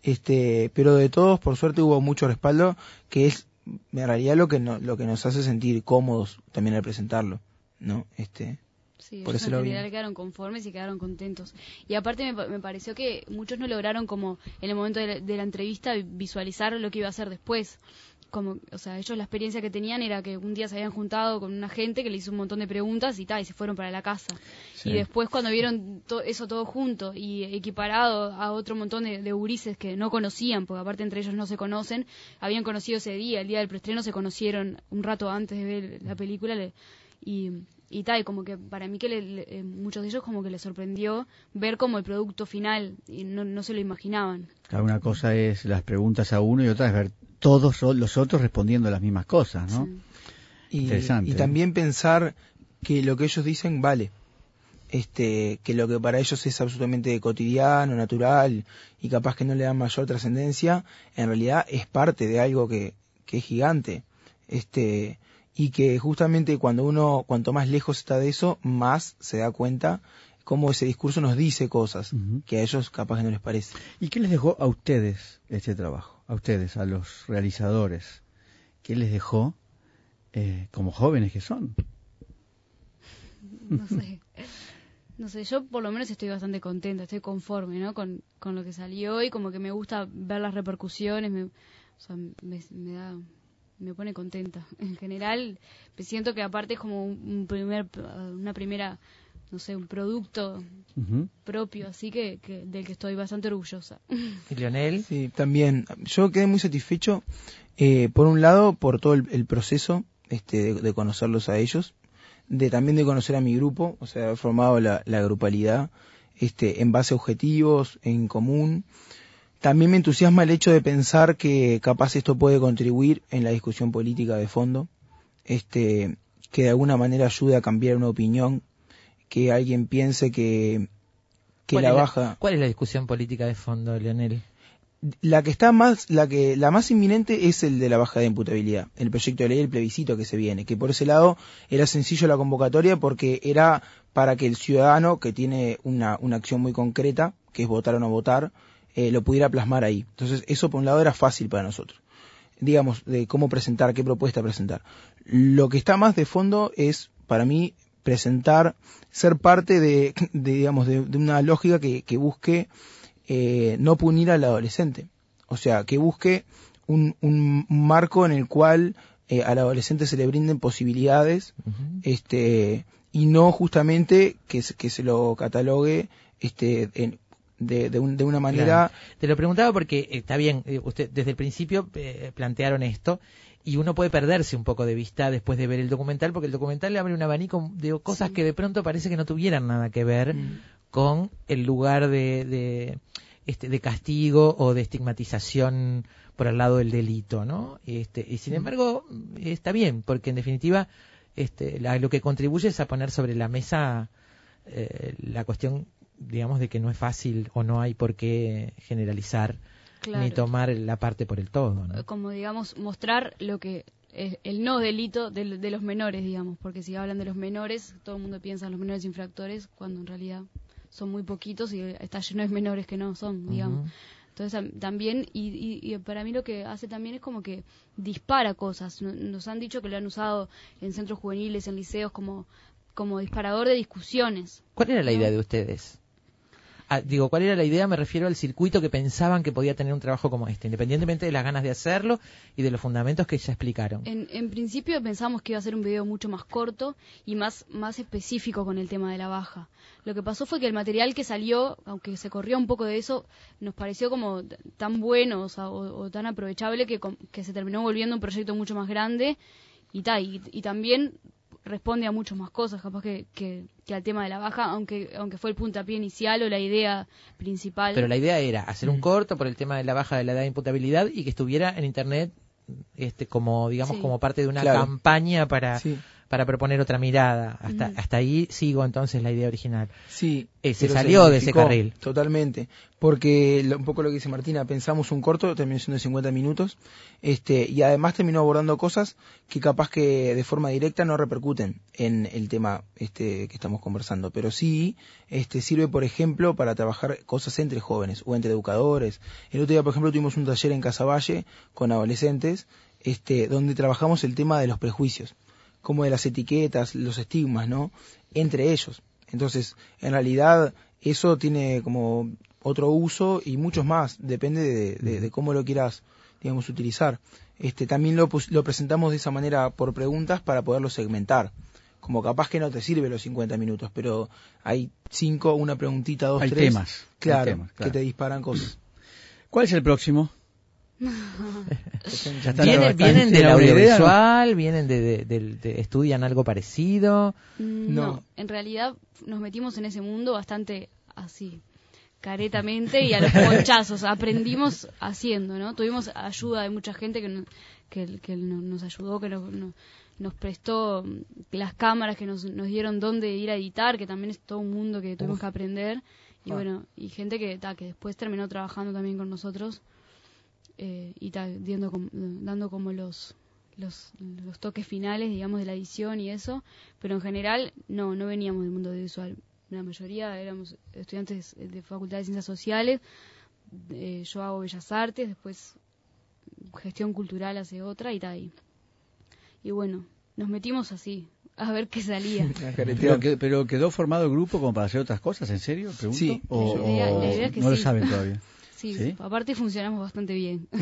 Este, pero de todos, por suerte, hubo mucho respaldo, que es en realidad lo que, no, lo que nos hace sentir cómodos también al presentarlo, ¿no? Este, Sí, por ellos en bien. quedaron conformes y quedaron contentos. Y aparte me, me pareció que muchos no lograron como en el momento de la, de la entrevista visualizar lo que iba a hacer después. Como, o sea, ellos la experiencia que tenían era que un día se habían juntado con una gente que le hizo un montón de preguntas y tal, y se fueron para la casa. Sí. Y después cuando vieron to- eso todo junto y equiparado a otro montón de, de gurises que no conocían, porque aparte entre ellos no se conocen, habían conocido ese día, el día del preestreno se conocieron un rato antes de ver la película le- y y tal, y como que para mí que le- le- eh, muchos de ellos como que les sorprendió ver como el producto final y no, no se lo imaginaban. Cada una cosa es las preguntas a uno y otra es ver todos los otros respondiendo las mismas cosas, ¿no? Y, Interesante, y ¿eh? también pensar que lo que ellos dicen vale. Este, que lo que para ellos es absolutamente cotidiano, natural y capaz que no le dan mayor trascendencia, en realidad es parte de algo que, que es gigante. Este, y que justamente cuando uno, cuanto más lejos está de eso, más se da cuenta cómo ese discurso nos dice cosas que a ellos capaz que no les parece. ¿Y qué les dejó a ustedes este trabajo? A ustedes, a los realizadores. ¿Qué les dejó eh, como jóvenes que son? no sé. (laughs) No sé, yo por lo menos estoy bastante contenta, estoy conforme, ¿no? Con, con lo que salió y como que me gusta ver las repercusiones, me, o sea, me, da, me pone contenta. En general, me siento que aparte es como un primer, una primera, no sé, un producto propio, así que, que del que estoy bastante orgullosa. ¿Y Leonel? Sí, también. Yo quedé muy satisfecho, eh, por un lado, por todo el, el proceso este, de, de conocerlos a ellos, de también de conocer a mi grupo, o sea, haber formado la, la grupalidad este, en base a objetivos, en común. También me entusiasma el hecho de pensar que capaz esto puede contribuir en la discusión política de fondo, este, que de alguna manera ayude a cambiar una opinión, que alguien piense que, que ¿Cuál la baja... ¿Cuál es la discusión política de fondo, Leonel? La que está más, la que, la más inminente es el de la baja de imputabilidad, el proyecto de ley, el plebiscito que se viene, que por ese lado era sencillo la convocatoria porque era para que el ciudadano que tiene una, una acción muy concreta, que es votar o no votar, eh, lo pudiera plasmar ahí. Entonces eso por un lado era fácil para nosotros. Digamos, de cómo presentar, qué propuesta presentar. Lo que está más de fondo es, para mí, presentar, ser parte de, de digamos, de, de una lógica que, que busque eh, no punir al adolescente. O sea, que busque un, un marco en el cual eh, al adolescente se le brinden posibilidades este, y no justamente que, se- que se lo catalogue este, en- de, de, un- de una manera... Claro. Te lo preguntaba porque eh, está bien, eh, usted desde el principio eh, plantearon esto y uno puede perderse un poco de vista después de ver el documental porque el documental le abre un abanico de cosas que de pronto parece que no tuvieran nada que ver Mm. con el lugar de, de, este, de castigo o de estigmatización por el lado del delito, ¿no? Este, y sin Mm. embargo está bien porque en definitiva este, la- lo que contribuye es a poner sobre la mesa eh, la cuestión, digamos, de que no es fácil o no hay por qué generalizar Claro. ni tomar la parte por el todo. ¿no? como digamos mostrar lo que es el no delito de, de los menores digamos porque si hablan de los menores todo el mundo piensa en los menores infractores cuando en realidad son muy poquitos y está lleno de menores que no son digamos entonces tam- también y, y- y para mí lo que hace también es como que dispara cosas No- nos han dicho que lo han usado en centros juveniles en liceos como como disparador de discusiones ¿Cuál era la idea de ustedes? Ah, digo, ¿cuál era la idea? Me refiero al circuito que pensaban que podía tener un trabajo como este, independientemente de las ganas de hacerlo y de los fundamentos que ya explicaron. En, en principio pensamos que iba a ser un video mucho más corto y más, más específico con el tema de la baja. Lo que pasó fue que el material que salió, aunque se corrió un poco de eso, nos pareció como tan bueno o, sea, o- tan aprovechable que, que se terminó volviendo un proyecto mucho más grande y, ta, y, y también responde a muchas más cosas, capaz que, que, que al tema de la baja, aunque, aunque fue el puntapié inicial o la idea principal. Pero la idea era hacer Mm. un corto por el tema de la baja de la edad de imputabilidad y que estuviera en internet este como digamos Sí. como parte de una Claro. campaña para Sí. Para proponer otra mirada. Hasta Ujú. hasta ahí sigo entonces la idea original. Sí, Eh, se salió de ese carril. Totalmente. Porque lo- un poco lo que dice Martina, pensamos un corto, terminó siendo de 50 minutos, este, y además terminó abordando cosas que capaz que de forma directa no repercuten en el tema este que estamos conversando, pero sí este sirve, por ejemplo, para trabajar cosas entre jóvenes o entre educadores. El otro día, por ejemplo, tuvimos un taller en Casaballe con adolescentes, este, donde trabajamos el tema de los prejuicios, como de las etiquetas, los estigmas, ¿no? Entre ellos. Entonces, en realidad, eso tiene como otro uso y muchos más, depende de, de- de cómo lo quieras, digamos, utilizar. Este, también lo, lo presentamos de esa manera por preguntas para poderlo segmentar. Como capaz que no te sirve los 50 minutos, pero hay cinco, una preguntita, dos, Hay tres. temas, hay temas, claro. que te disparan cosas. ¿Cuál es el próximo? (laughs) Ya está, Vienen, vienen del audiovisual, vienen de, de- estudian algo parecido. Mm, No. No. en realidad nos metimos en ese mundo bastante así, caretamente y a los (laughs) ponchazos. Aprendimos haciendo, ¿no? Tuvimos ayuda de mucha gente que, no- que, que no- nos ayudó, que nos, no- nos prestó las cámaras, que nos, nos dieron dónde ir a editar, que también es todo un mundo que tuvimos Uf. que aprender. Y Ah. bueno, y gente que, ta, que después terminó trabajando también con nosotros eh, y com- dando como los, los, los toques finales, digamos, de la edición y eso, pero en general no, no veníamos del mundo audiovisual. la mayoría éramos estudiantes de Facultad de Ciencias Sociales, eh, yo hago Bellas Artes, después gestión cultural hace otra y tal. Y, y bueno, nos metimos así, a ver qué salía. (laughs) Pero, que- pero quedó formado el grupo como para hacer otras cosas, ¿en serio? Pregunto. Sí. O, La idea- o la idea es que no lo saben todavía. (laughs) Sí, ¿Sí? aparte funcionamos bastante bien. (laughs)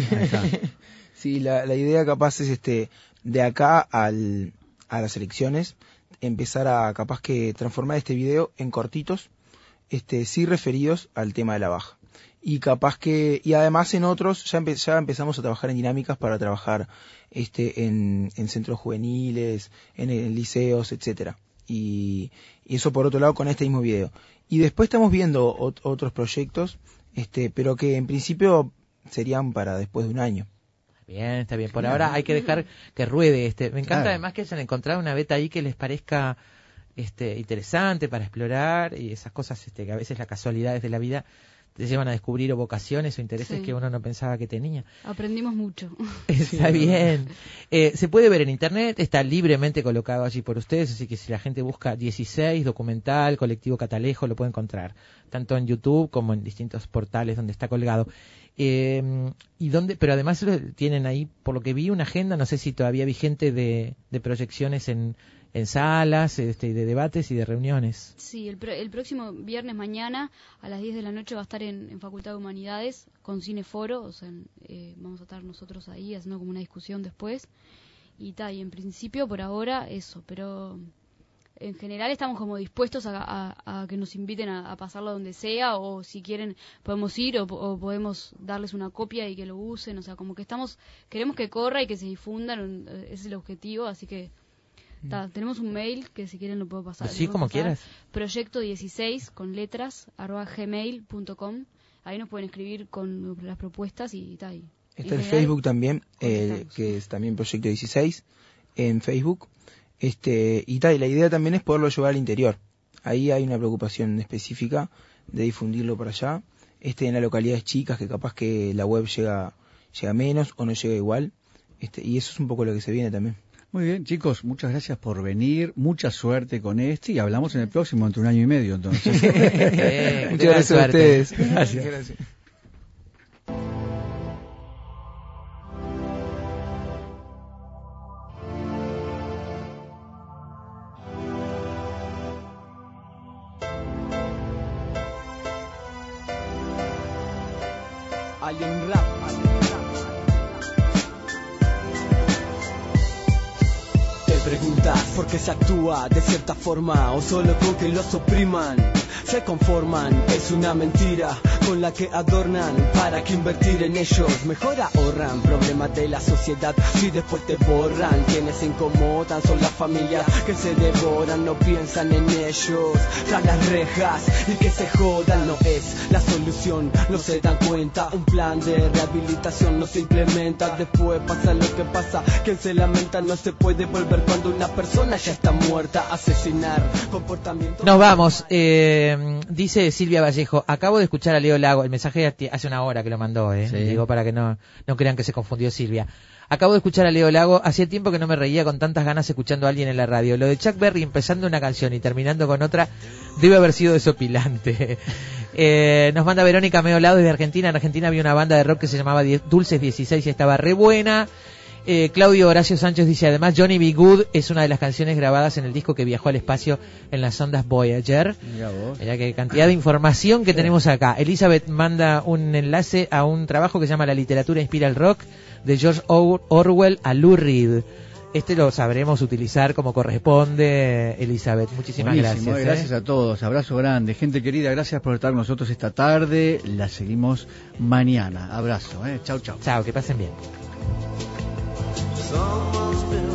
Sí, la, la idea capaz es este de acá al, a las elecciones empezar a capaz que transformar este video en cortitos, este sí referidos al tema de la baja. Y capaz que y además en otros ya, empe- ya empezamos a trabajar en dinámicas para trabajar este en, en centros juveniles, en, en liceos, etcétera. Y, y eso por otro lado con este mismo video. Y después estamos viendo ot- otros proyectos, este, pero que en principio serían para después de un año. Bien, está bien. Por ahora hay que dejar que ruede este. Me encanta Claro. además que hayan encontrado una beta ahí que les parezca este interesante para explorar y esas cosas este que a veces las casualidades de la vida te llevan a descubrir o vocaciones o intereses Sí. que uno no pensaba que tenía. Aprendimos mucho. (laughs) Está bien. Eh, se puede ver en internet, está libremente colocado allí por ustedes, así que si la gente busca 16, documental, colectivo Catalejo, lo puede encontrar, tanto en YouTube como en distintos portales donde está colgado. Eh, y donde, pero además tienen ahí, por lo que vi, una agenda, no sé si todavía vigente de, de proyecciones en, en salas, este, de debates y de reuniones. Sí, el, el próximo viernes mañana a las 10 de la noche va a estar en, Facultad de Humanidades con Cineforo, o sea, eh, vamos a estar nosotros ahí haciendo como una discusión después. Y tal, y en principio por ahora eso, pero en general estamos como dispuestos a que nos inviten a, a pasarlo donde sea o si quieren podemos ir o, o podemos darles una copia y que lo usen, o sea, como que estamos, queremos que corra y que se difundan, eh, ese es el objetivo, así que ta, tenemos un mail que si quieren lo puedo pasar. Sí, como pasar. quieras. Proyecto 16 con letras arroba gmail.com. Ahí nos pueden escribir con las propuestas y tal. Está en el Facebook también, eh, que es también Proyecto 16, en Facebook. Este, y tal, y la idea también es poderlo llevar al interior. Ahí hay una preocupación específica de difundirlo por allá. Este, en las localidades chicas, que capaz que la web llega, llega menos o no llega igual. Este, y eso es un poco lo que se viene también. Muy bien, chicos, muchas gracias por venir, mucha suerte con este y hablamos en el próximo, entre un año y medio, entonces. (laughs) (laughs) Muchas gracias a ustedes. Gracias. Gracias. De cierta forma o solo con que los opriman. Se conforman, es una mentira con la que adornan para que invertir en ellos. Mejor ahorran problemas de la sociedad si después te borran. Quienes se incomodan son las familias que se devoran, no piensan en ellos. Tras las rejas y que se jodan no es la solución, no se dan cuenta. Un plan de rehabilitación no se implementa. Después pasa lo que pasa, quien se lamenta no se puede volver cuando una persona ya está muerta. Asesinar, comportamiento. Nos vamos. Eh, dice Silvia Vallejo, acabo de escuchar a Leo Lago, el mensaje hace una hora que lo mandó, eh. Sí. digo para que no, no crean que se confundió Silvia. Acabo de escuchar a Leo Lago, hacía tiempo que no me reía con tantas ganas escuchando a alguien en la radio. Lo de Chuck Berry empezando una canción y terminando con otra debe haber sido desopilante. (laughs) Eh, nos manda Verónica Meolado desde Argentina. En Argentina había una banda de rock que se llamaba Dulces 16 y estaba re buena. Eh, Claudio Horacio Sánchez dice además Johnny B. Good es una de las canciones grabadas en el disco que viajó al espacio en las ondas Voyager. Mirá vos. Mira qué cantidad de información que tenemos acá. Elizabeth manda un enlace a un trabajo que se llama La literatura inspira el rock de George Or- Orwell a Lou Reed. Este lo sabremos utilizar como corresponde, Elizabeth. Muchísimas Buenísimo, gracias. ¿eh? gracias a todos, abrazo grande, gente querida, gracias por estar con nosotros esta tarde, la seguimos mañana, abrazo, eh. chau chau. Chao, que pasen bien. Someone's been